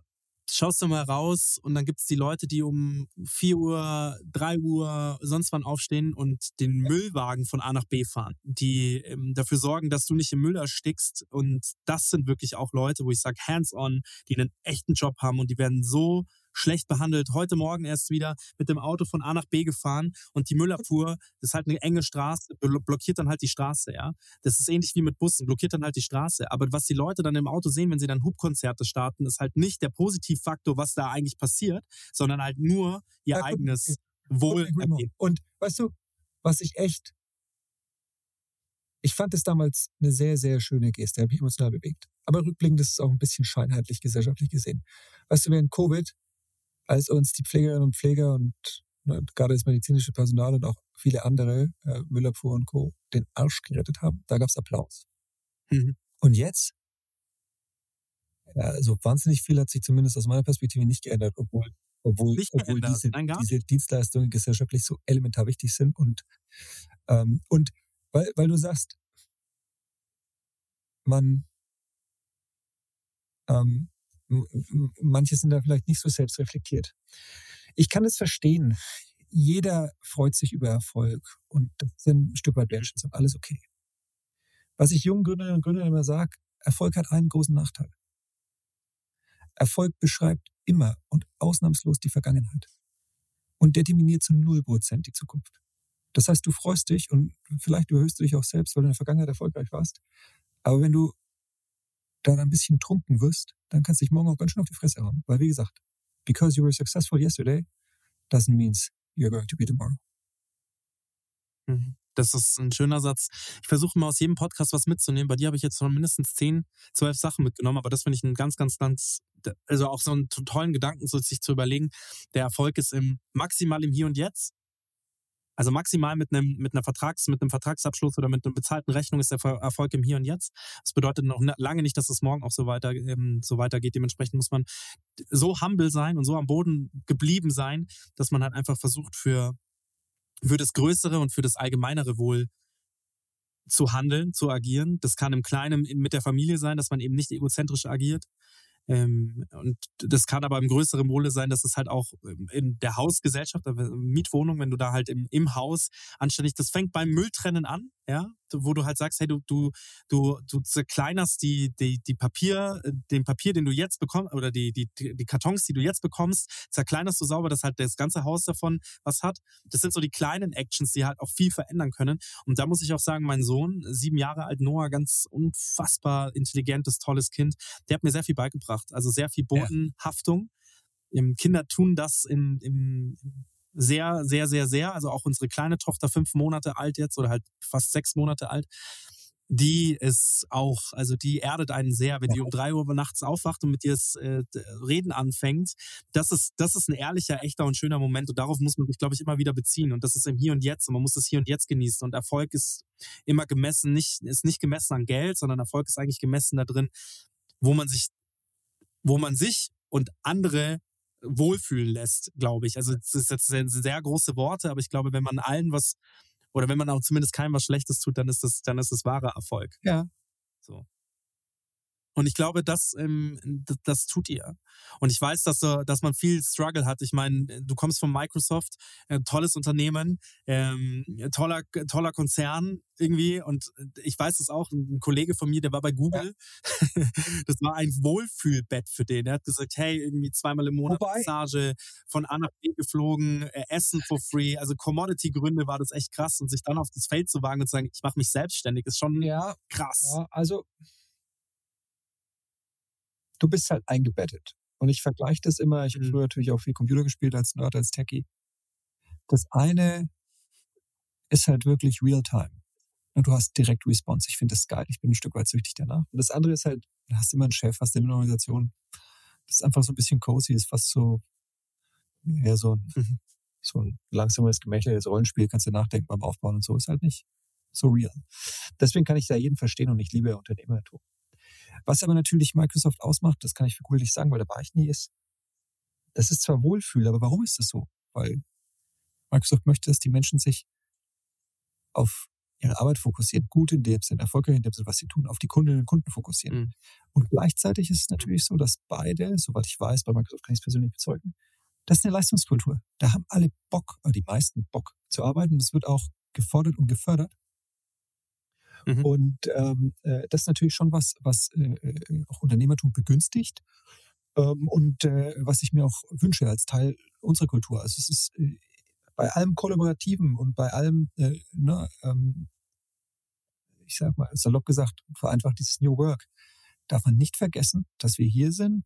schaust du mal raus und dann gibt es die Leute, die um 4 Uhr, 3 Uhr, sonst wann aufstehen und den Müllwagen von A nach B fahren, die ähm, dafür sorgen, dass du nicht im Müll erstickst. Und das sind wirklich auch Leute, wo ich sage, hands-on, die einen echten Job haben und die werden so schlecht behandelt. Heute Morgen erst wieder mit dem Auto von A nach B gefahren und die Müllabfuhr, das ist halt eine enge Straße, blockiert dann halt die Straße, ja. Das ist ähnlich wie mit Bussen, blockiert dann halt die Straße. Aber was die Leute dann im Auto sehen, wenn sie dann Hubkonzerte starten, ist halt nicht der Positivfaktor, was da eigentlich passiert, sondern halt nur ihr ja, eigenes Wohl. Und weißt du, was ich echt ich fand es damals eine sehr, sehr schöne Geste, habe mich emotional bewegt. Aber rückblickend ist es auch ein bisschen scheinheitlich gesellschaftlich gesehen. Weißt du, während Covid als uns die Pflegerinnen und Pfleger und ne, gerade das medizinische Personal und auch viele andere, äh, Müllabfuhr und Co., den Arsch gerettet haben, da gab es Applaus. Mhm. Und jetzt, ja, so wahnsinnig viel hat sich zumindest aus meiner Perspektive nicht geändert, obwohl, obwohl, obwohl diese, diese Dienstleistungen gesellschaftlich so elementar wichtig sind und, ähm, und weil, weil du sagst, man, ähm, manche sind da vielleicht nicht so selbstreflektiert. Ich kann es verstehen. Jeder freut sich über Erfolg und das sind ein Stück weit ist alles okay. Was ich jungen Gründerinnen und Gründern immer sage, Erfolg hat einen großen Nachteil. Erfolg beschreibt immer und ausnahmslos die Vergangenheit und determiniert zu null Prozent die Zukunft. Das heißt, du freust dich und vielleicht überhöhst du dich auch selbst, weil du in der Vergangenheit erfolgreich warst. Aber wenn du dann ein bisschen trunken wirst, dann kannst du dich morgen auch ganz schön auf die Fresse hauen. Weil wie gesagt, because you were successful yesterday doesn't mean you're going to be tomorrow. Mhm. Das ist ein schöner Satz. Ich versuche mal aus jedem Podcast was mitzunehmen. Bei dir habe ich jetzt schon mindestens zehn, zwölf Sachen mitgenommen, aber das finde ich einen ganz, ganz, ganz, also auch so einen tollen Gedanken, so sich zu überlegen. Der Erfolg ist im maximal im Hier und Jetzt also maximal mit einem, mit einer Vertrags, mit einem Vertragsabschluss oder mit einer bezahlten Rechnung ist der Erfolg im Hier und Jetzt. Das bedeutet noch lange nicht, dass es morgen auch so weiter, ähm, so weitergeht. Dementsprechend muss man so humble sein und so am Boden geblieben sein, dass man halt einfach versucht, für, für das Größere und für das allgemeinere Wohl zu handeln, zu agieren. Das kann im Kleinen mit der Familie sein, dass man eben nicht egozentrisch agiert. Ähm, und das kann aber im größeren Wohle sein, dass es halt auch ähm, in der Hausgesellschaft, Mietwohnung, wenn du da halt im, im Haus anständig, das fängt beim Mülltrennen an, ja, wo du halt sagst, hey, du, du, du, du zerkleinerst die, die, die Papier, äh, den Papier, den du jetzt bekommst, oder die, die, die Kartons, die du jetzt bekommst, zerkleinerst du sauber, dass halt das ganze Haus davon was hat. Das sind so die kleinen Actions, die halt auch viel verändern können. Und da muss ich auch sagen, mein Sohn, sieben Jahre alt, Noah, ganz unfassbar intelligentes, tolles Kind, der hat mir sehr viel beigebracht. Also sehr viel Bodenhaftung. Ja. Kinder tun das im, im sehr, sehr, sehr, sehr. Also auch unsere kleine Tochter, fünf Monate alt jetzt oder halt fast sechs Monate alt, die ist auch, also die erdet einen sehr, wenn die um drei Uhr nachts aufwacht und mit dir das äh, Reden anfängt. Das ist, das ist ein ehrlicher, echter und schöner Moment und darauf muss man sich, glaube ich, immer wieder beziehen und das ist im Hier und Jetzt und man muss das Hier und Jetzt genießen und Erfolg ist immer gemessen, nicht, ist nicht gemessen an Geld, sondern Erfolg ist eigentlich gemessen da drin, wo man sich, wo man sich und andere wohlfühlen lässt, glaube ich. Also das ist jetzt sehr, sehr große Worte, aber ich glaube, wenn man allen was oder wenn man auch zumindest keinem was Schlechtes tut, dann ist das, dann ist das wahre Erfolg. Ja. So. Und ich glaube, das, ähm, das, tut ihr. Und ich weiß, dass, äh, dass man viel Struggle hat. Ich meine, du kommst von Microsoft, äh, tolles Unternehmen, ähm, toller, toller Konzern irgendwie. Und ich weiß das auch, ein Kollege von mir, der war bei Google. Ja. das war ein Wohlfühlbett für den. Er hat gesagt, hey, irgendwie zweimal im Monat Wobei, Massage, von A nach B geflogen, äh, Essen for free. Also Commodity-Gründe war das echt krass. Und sich dann auf das Feld zu wagen und zu sagen, ich mache mich selbstständig, ist schon ja, krass. Ja, also du bist halt eingebettet. Und ich vergleiche das immer, ich habe mhm. früher natürlich auch viel Computer gespielt als Nerd, als Techie. Das eine ist halt wirklich Real-Time. Du hast direkt Response. Ich finde das geil. Ich bin ein Stück weit süchtig danach. Und das andere ist halt, du hast immer einen Chef, hast immer eine Organisation. Das ist einfach so ein bisschen cozy, ist fast so, eher so ein, mhm. so ein langsames, gemächliches Rollenspiel, kannst du nachdenken beim Aufbauen und so, ist halt nicht so real. Deswegen kann ich da jeden verstehen und ich liebe Unternehmertum. Was aber natürlich Microsoft ausmacht, das kann ich für cool nicht sagen, weil da war ich nie, ist, das ist zwar Wohlfühl, aber warum ist das so? Weil Microsoft möchte, dass die Menschen sich auf ihre Arbeit fokussieren, gut in dem Sinn, erfolgreich in dem Sinn, was sie tun, auf die Kundinnen und Kunden fokussieren. Mhm. Und gleichzeitig ist es natürlich so, dass beide, soweit ich weiß, bei Microsoft kann ich es persönlich bezeugen, das ist eine Leistungskultur. Da haben alle Bock, oder die meisten Bock zu arbeiten. Das wird auch gefordert und gefördert. Mhm. Und ähm, äh, das ist natürlich schon was, was äh, äh, auch Unternehmertum begünstigt ähm, und äh, was ich mir auch wünsche als Teil unserer Kultur. Also es ist äh, bei allem Kollaborativen und bei allem, äh, ne, ähm, ich sag mal, salopp gesagt, vereinfacht dieses New Work, darf man nicht vergessen, dass wir hier sind,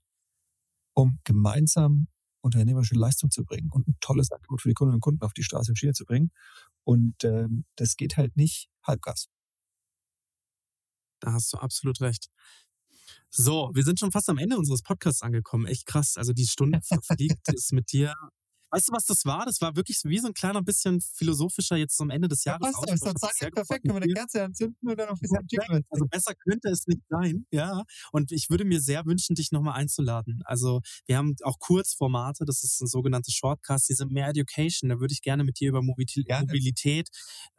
um gemeinsam unternehmerische Leistung zu bringen und ein tolles Angebot für die Kundinnen und Kunden auf die Straße und Schiene zu bringen. Und ähm, das geht halt nicht halbgas. Da hast du absolut recht. So, wir sind schon fast am Ende unseres Podcasts angekommen. Echt krass. Also die Stunde verfliegt ist mit dir Weißt du, was das war? Das war wirklich wie so ein kleiner bisschen philosophischer jetzt zum Ende des Jahres. Ja, das ist perfekt, wenn wir eine Kerze anzünden und dann noch ein bisschen ja, Also besser könnte es nicht sein, ja. Und ich würde mir sehr wünschen, dich nochmal einzuladen. Also wir haben auch Kurzformate, das ist ein sogenanntes Shortcast, diese mehr Education. Da würde ich gerne mit dir über Mobilität, Mobilität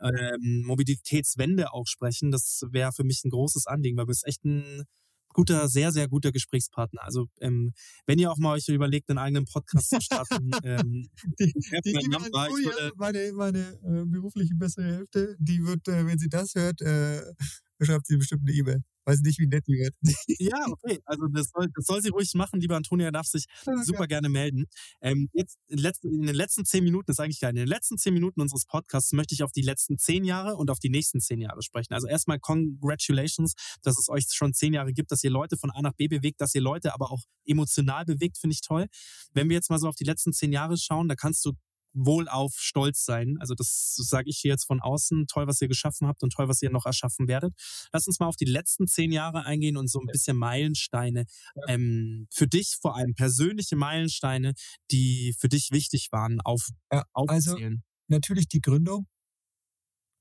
ähm, Mobilitätswende auch sprechen. Das wäre für mich ein großes Anliegen, weil wir es echt ein guter, sehr, sehr guter Gesprächspartner. Also ähm, wenn ihr auch mal euch überlegt, einen eigenen Podcast zu starten, ähm, die, die mein Nummer, würde, meine, meine äh, berufliche bessere Hälfte, die wird, äh, wenn sie das hört, äh, schreibt sie bestimmt eine E-Mail. Weiß nicht, wie nett die wird. Ja, okay. Also das soll, das soll sie ruhig machen. Lieber Antonia darf sich super gerne melden. Ähm, jetzt in, letzten, in den letzten zehn Minuten, ist eigentlich geil, in den letzten zehn Minuten unseres Podcasts möchte ich auf die letzten zehn Jahre und auf die nächsten zehn Jahre sprechen. Also erstmal congratulations, dass es euch schon zehn Jahre gibt, dass ihr Leute von A nach B bewegt, dass ihr Leute aber auch emotional bewegt, finde ich toll. Wenn wir jetzt mal so auf die letzten zehn Jahre schauen, da kannst du wohlauf stolz sein. Also das sage ich hier jetzt von außen. Toll, was ihr geschaffen habt und toll, was ihr noch erschaffen werdet. Lass uns mal auf die letzten zehn Jahre eingehen und so ein bisschen Meilensteine. Ähm, für dich vor allem persönliche Meilensteine, die für dich wichtig waren, auf, ja, aufzählen. Also natürlich die Gründung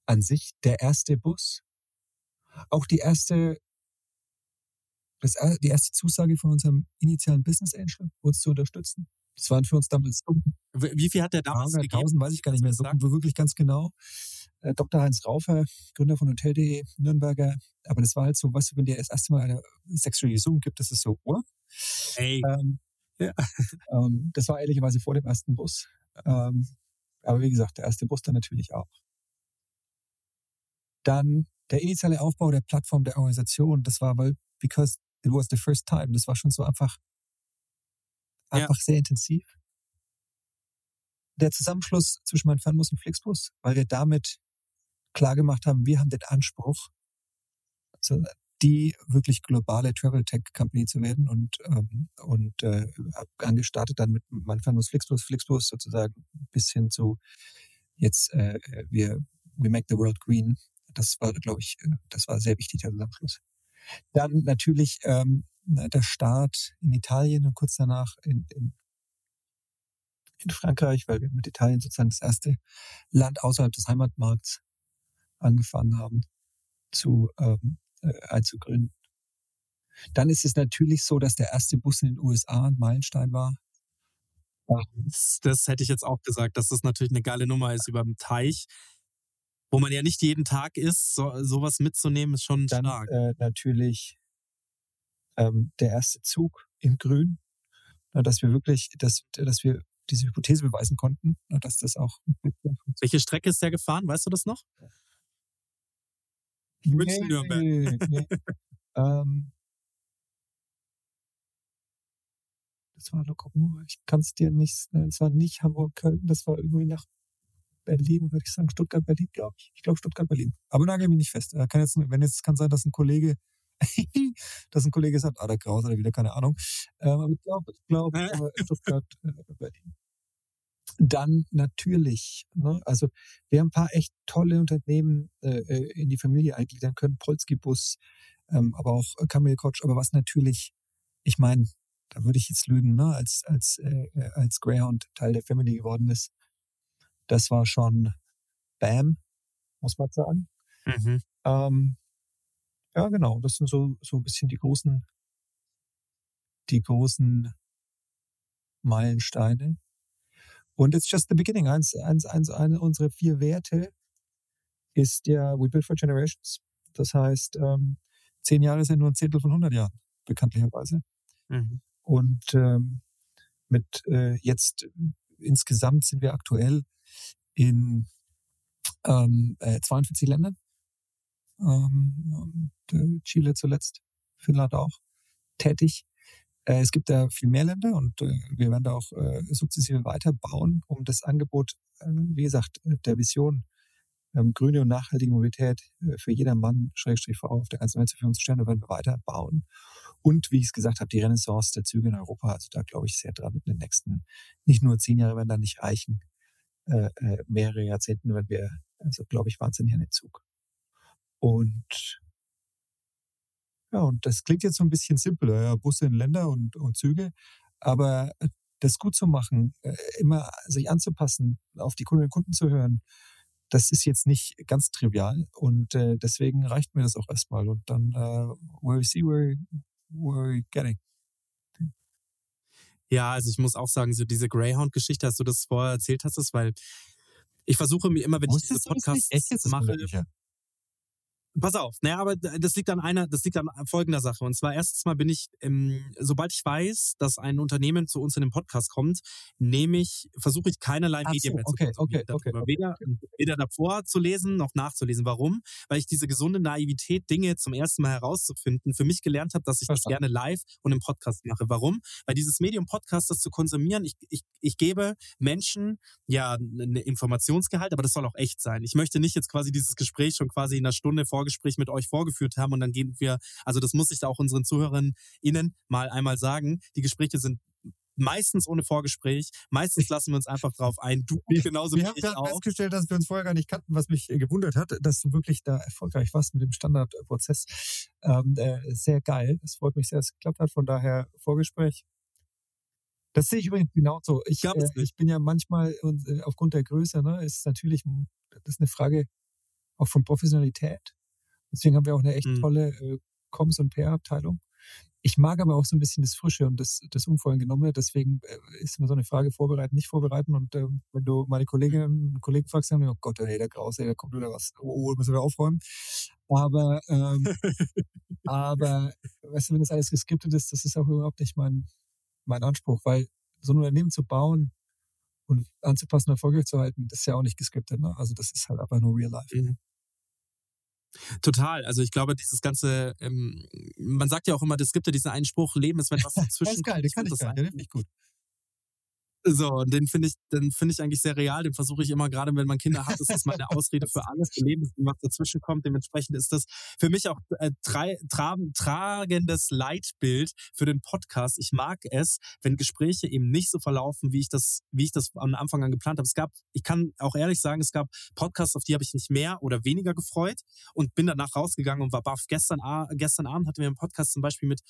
an sich, der erste Bus. Auch die erste das, die erste Zusage von unserem initialen Business Angel, uns zu unterstützen. Das waren für uns damals. Wie viel hat der damals 1000 weiß ich gar nicht mehr so wirklich ganz genau. Äh, Dr. Heinz Raufer, Gründer von Hotel.de, Nürnberger. Aber das war halt so, du, wenn dir das erste Mal eine sexuelle Gesungen gibt, das ist so, oh. Hey. Ähm, ja. ähm, das war ehrlicherweise vor dem ersten Bus. Ähm, aber wie gesagt, der erste Bus dann natürlich auch. Dann der initiale Aufbau der Plattform der Organisation, das war, weil, because it was the first time, das war schon so einfach einfach ja. sehr intensiv. Der Zusammenschluss zwischen Fernbus und Flixbus, weil wir damit klar gemacht haben, wir haben den Anspruch, also die wirklich globale Travel Tech Company zu werden und ähm, und äh, angestartet dann mit meinem Fernbus Flixbus, Flixbus sozusagen bis hin zu jetzt äh, wir we make the world green. Das war, glaube ich, äh, das war sehr wichtig der Zusammenschluss. Dann natürlich ähm, der Start in Italien und kurz danach in, in, in Frankreich, weil wir mit Italien sozusagen das erste Land außerhalb des Heimatmarkts angefangen haben zu ähm, äh, einzugründen. Dann ist es natürlich so, dass der erste Bus in den USA ein Meilenstein war. Das, das hätte ich jetzt auch gesagt, dass das natürlich eine geile Nummer ist über dem Teich, wo man ja nicht jeden Tag ist. So, sowas mitzunehmen ist schon Dann stark. äh, natürlich ähm, der erste Zug in Grün, na, dass wir wirklich, dass, dass wir diese Hypothese beweisen konnten, na, dass das auch Welche Strecke ist der gefahren? Weißt du das noch? München, Nürnberg. Nee, nee. ähm, das war Lokomotive. Ich kann es dir nicht, es war nicht Hamburg-Köln, das war irgendwie nach Berlin, würde ich sagen, Stuttgart-Berlin, glaube ich. Ich glaube Stuttgart-Berlin. Aber nagel mich nicht fest. Äh, Kann jetzt, wenn jetzt kann sein, dass ein Kollege, dass ein Kollege sagt, ah, der Kraus oder wieder, keine Ahnung. Ähm, aber ich glaube, ich glaube, äh, Stuttgart-Berlin. Dann natürlich, ne, also wir haben ein paar echt tolle Unternehmen äh, äh, in die Familie eingliedern können, Polski-Bus, ähm, aber auch Camel Coach, aber was natürlich, ich meine, da würde ich jetzt lügen, ne, als, als, äh, äh, als Greyhound Teil der Family geworden ist, das war schon Bam, muss man sagen. Mhm. Ähm, ja, genau, das sind so, so ein bisschen die großen, die großen Meilensteine. Und it's just the beginning. Eins, eins, eins, eine unserer vier Werte ist ja We Build for Generations. Das heißt, ähm, zehn Jahre sind nur ein Zehntel von 100 Jahren, bekanntlicherweise. Mhm. Und ähm, mit äh, jetzt äh, insgesamt sind wir aktuell in ähm, äh, 42 Ländern. Ähm, äh, Chile zuletzt, Finnland auch tätig. Äh, es gibt da viel mehr Länder und äh, wir werden da auch äh, sukzessive weiterbauen, um das Angebot, äh, wie gesagt, äh, der Vision ähm, grüne und nachhaltige Mobilität für jedermann, Schrägstrich Frau auf der ganzen Welt zu stellen, da werden wir weiterbauen. Und wie ich es gesagt habe, die Renaissance der Züge in Europa, also da glaube ich sehr dran in den nächsten, nicht nur zehn Jahre werden da nicht reichen, äh, mehrere Jahrzehnten werden wir, also glaube ich, wahnsinnig an den Zug. Und ja, und das klingt jetzt so ein bisschen simpler, ja, Busse in Länder und, und Züge, aber äh, das gut zu machen, äh, immer sich anzupassen, auf die Kundinnen und Kunden zu hören, das ist jetzt nicht ganz trivial und äh, deswegen reicht mir das auch erstmal und dann äh, we see where, where we're getting. Ja, also ich muss auch sagen, so diese Greyhound-Geschichte, dass du das vorher erzählt hast, ist, weil ich versuche mir immer, wenn ich diese? Podcasts mache. Pass auf, naja, aber das liegt an einer, das liegt an folgender Sache. Und zwar erstens mal bin ich, ähm, sobald ich weiß, dass ein Unternehmen zu uns in den Podcast kommt, nehme ich, versuche ich keinerlei Ach Medien so, mehr zu okay, okay, okay, okay, weder, weder davor zu lesen noch nachzulesen. Warum? Weil ich diese gesunde Naivität, Dinge zum ersten Mal herauszufinden, für mich gelernt habe, dass ich das Verstanden. gerne live und im Podcast mache. Warum? Weil dieses Medium Podcast, das zu konsumieren, ich, ich, ich gebe Menschen ja einen Informationsgehalt, aber das soll auch echt sein. Ich möchte nicht jetzt quasi dieses Gespräch schon quasi in einer Stunde Vorgespräch mit euch vorgeführt haben und dann gehen wir, also das muss ich da auch unseren ZuhörerInnen mal einmal sagen. Die Gespräche sind meistens ohne Vorgespräch. Meistens lassen wir uns einfach drauf ein. Du genauso wie Wir haben ich auch. festgestellt, dass wir uns vorher gar nicht kannten, was mich äh, gewundert hat, dass du wirklich da erfolgreich warst mit dem Standardprozess. Ähm, äh, sehr geil. Es freut mich sehr, dass es geklappt hat. Von daher Vorgespräch. Das sehe ich übrigens genauso. Ich, äh, ich bin ja manchmal und, äh, aufgrund der Größe, ne, ist natürlich m, das ist eine Frage auch von Professionalität. Deswegen haben wir auch eine echt Mhm. tolle äh, Comms- und PR-Abteilung. Ich mag aber auch so ein bisschen das Frische und das, das Unvollgenommene. Deswegen äh, ist immer so eine Frage vorbereiten, nicht vorbereiten. Und ähm, wenn du meine Kolleginnen und Kollegen fragst, dann, oh Gott, ey, der Graus, ey, da kommt wieder was. Oh, müssen wir aufräumen. Aber, ähm, aber, weißt du, wenn das alles geskriptet ist, das ist auch überhaupt nicht mein, mein Anspruch, weil so ein Unternehmen zu bauen und anzupassen, erfolgreich zu halten, das ist ja auch nicht geskriptet. Ne? Also das ist halt einfach nur real life. Mhm. Total. Also ich glaube, dieses ganze, ähm, man sagt ja auch immer, es gibt ja diesen einen Spruch, Leben ist, wenn was Das dazwischen ist geil, den kann ich das gar den finde ich gut. So, und den finde ich, den finde ich eigentlich sehr real. Den versuche ich immer, gerade wenn man Kinder hat, ist das meine Ausrede für alles. Für Leben ist, was dazwischen kommt. Dementsprechend ist das für mich auch äh, tra tragendes Leitbild für den Podcast. Ich mag es, wenn Gespräche eben nicht so verlaufen, wie ich das, wie ich das am Anfang an geplant habe. Es gab, ich kann auch ehrlich sagen, es gab Podcasts, auf die habe ich mich mehr oder weniger gefreut und bin danach rausgegangen und war baff. Gestern, gestern Abend hatten wir einen Podcast zum Beispiel mit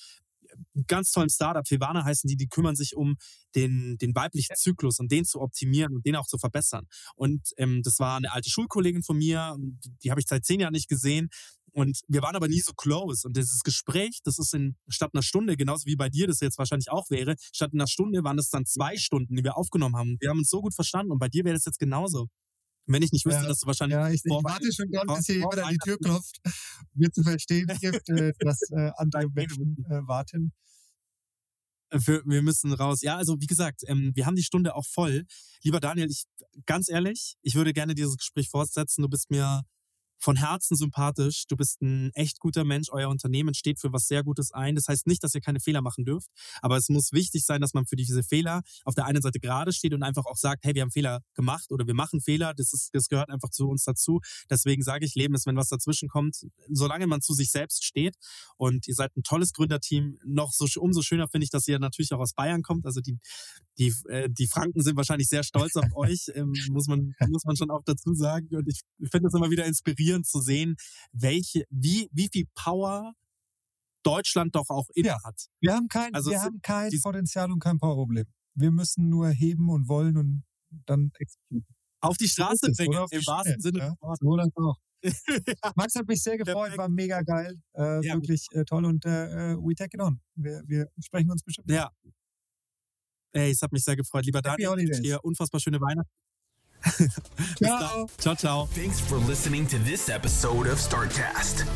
ganz tollen Startup, Fivana heißen die, die kümmern sich um den, den weiblichen Zyklus und den zu optimieren und den auch zu verbessern. Und ähm, das war eine alte Schulkollegin von mir, die habe ich seit zehn Jahren nicht gesehen. Und wir waren aber nie so close. Und dieses Gespräch, das ist in statt einer Stunde, genauso wie bei dir das jetzt wahrscheinlich auch wäre, statt einer Stunde waren es dann zwei Stunden, die wir aufgenommen haben. Wir haben uns so gut verstanden. Und bei dir wäre das jetzt genauso. Wenn ich nicht wüsste, Ja. dass du wahrscheinlich Ja, ich, ich warte schon dran, bis hier jemand an die Tür klopft, mir zu verstehen gibt, äh, dass äh, andere Menschen äh, warten. Für, wir müssen raus. Ja, also wie gesagt, ähm, wir haben die Stunde auch voll. Lieber Daniel, ich ganz ehrlich, ich würde gerne dieses Gespräch fortsetzen. Du bist mir von Herzen sympathisch. Du bist ein echt guter Mensch. Euer Unternehmen steht für was sehr Gutes ein. Das heißt nicht, dass ihr keine Fehler machen dürft, aber es muss wichtig sein, dass man für diese Fehler auf der einen Seite gerade steht und einfach auch sagt, hey, wir haben Fehler gemacht oder wir machen Fehler. Das ist, das gehört einfach zu uns dazu. Deswegen sage ich, Leben ist, wenn was dazwischen kommt, solange man zu sich selbst steht. Und ihr seid ein tolles Gründerteam. Noch so umso schöner finde ich, dass ihr natürlich auch aus Bayern kommt. Also die die äh, die Franken sind wahrscheinlich sehr stolz auf euch, ähm, muss man muss man schon auch dazu sagen. Und ich finde es immer wieder inspirierend zu sehen, welche wie wie viel Power Deutschland doch auch inne Ja. hat. Wir haben kein, Also wir haben kein Potenzial und kein Powerproblem. Wir müssen nur heben und wollen und dann exekutieren. Auf die Straße es, bringen, im wahrsten Sinne ja. So das auch. Max hat mich sehr gefreut, war mega geil, äh, Ja. wirklich äh, toll und äh, äh, we take it on. Wir, wir sprechen uns bestimmt. Ja. Ey, es hat mich sehr gefreut. Lieber Daniel, ich wünsche dir unfassbar schöne Weihnachten. Bis Ciao. dann. Ciao, ciao. Thanks for listening to this episode of Startcast.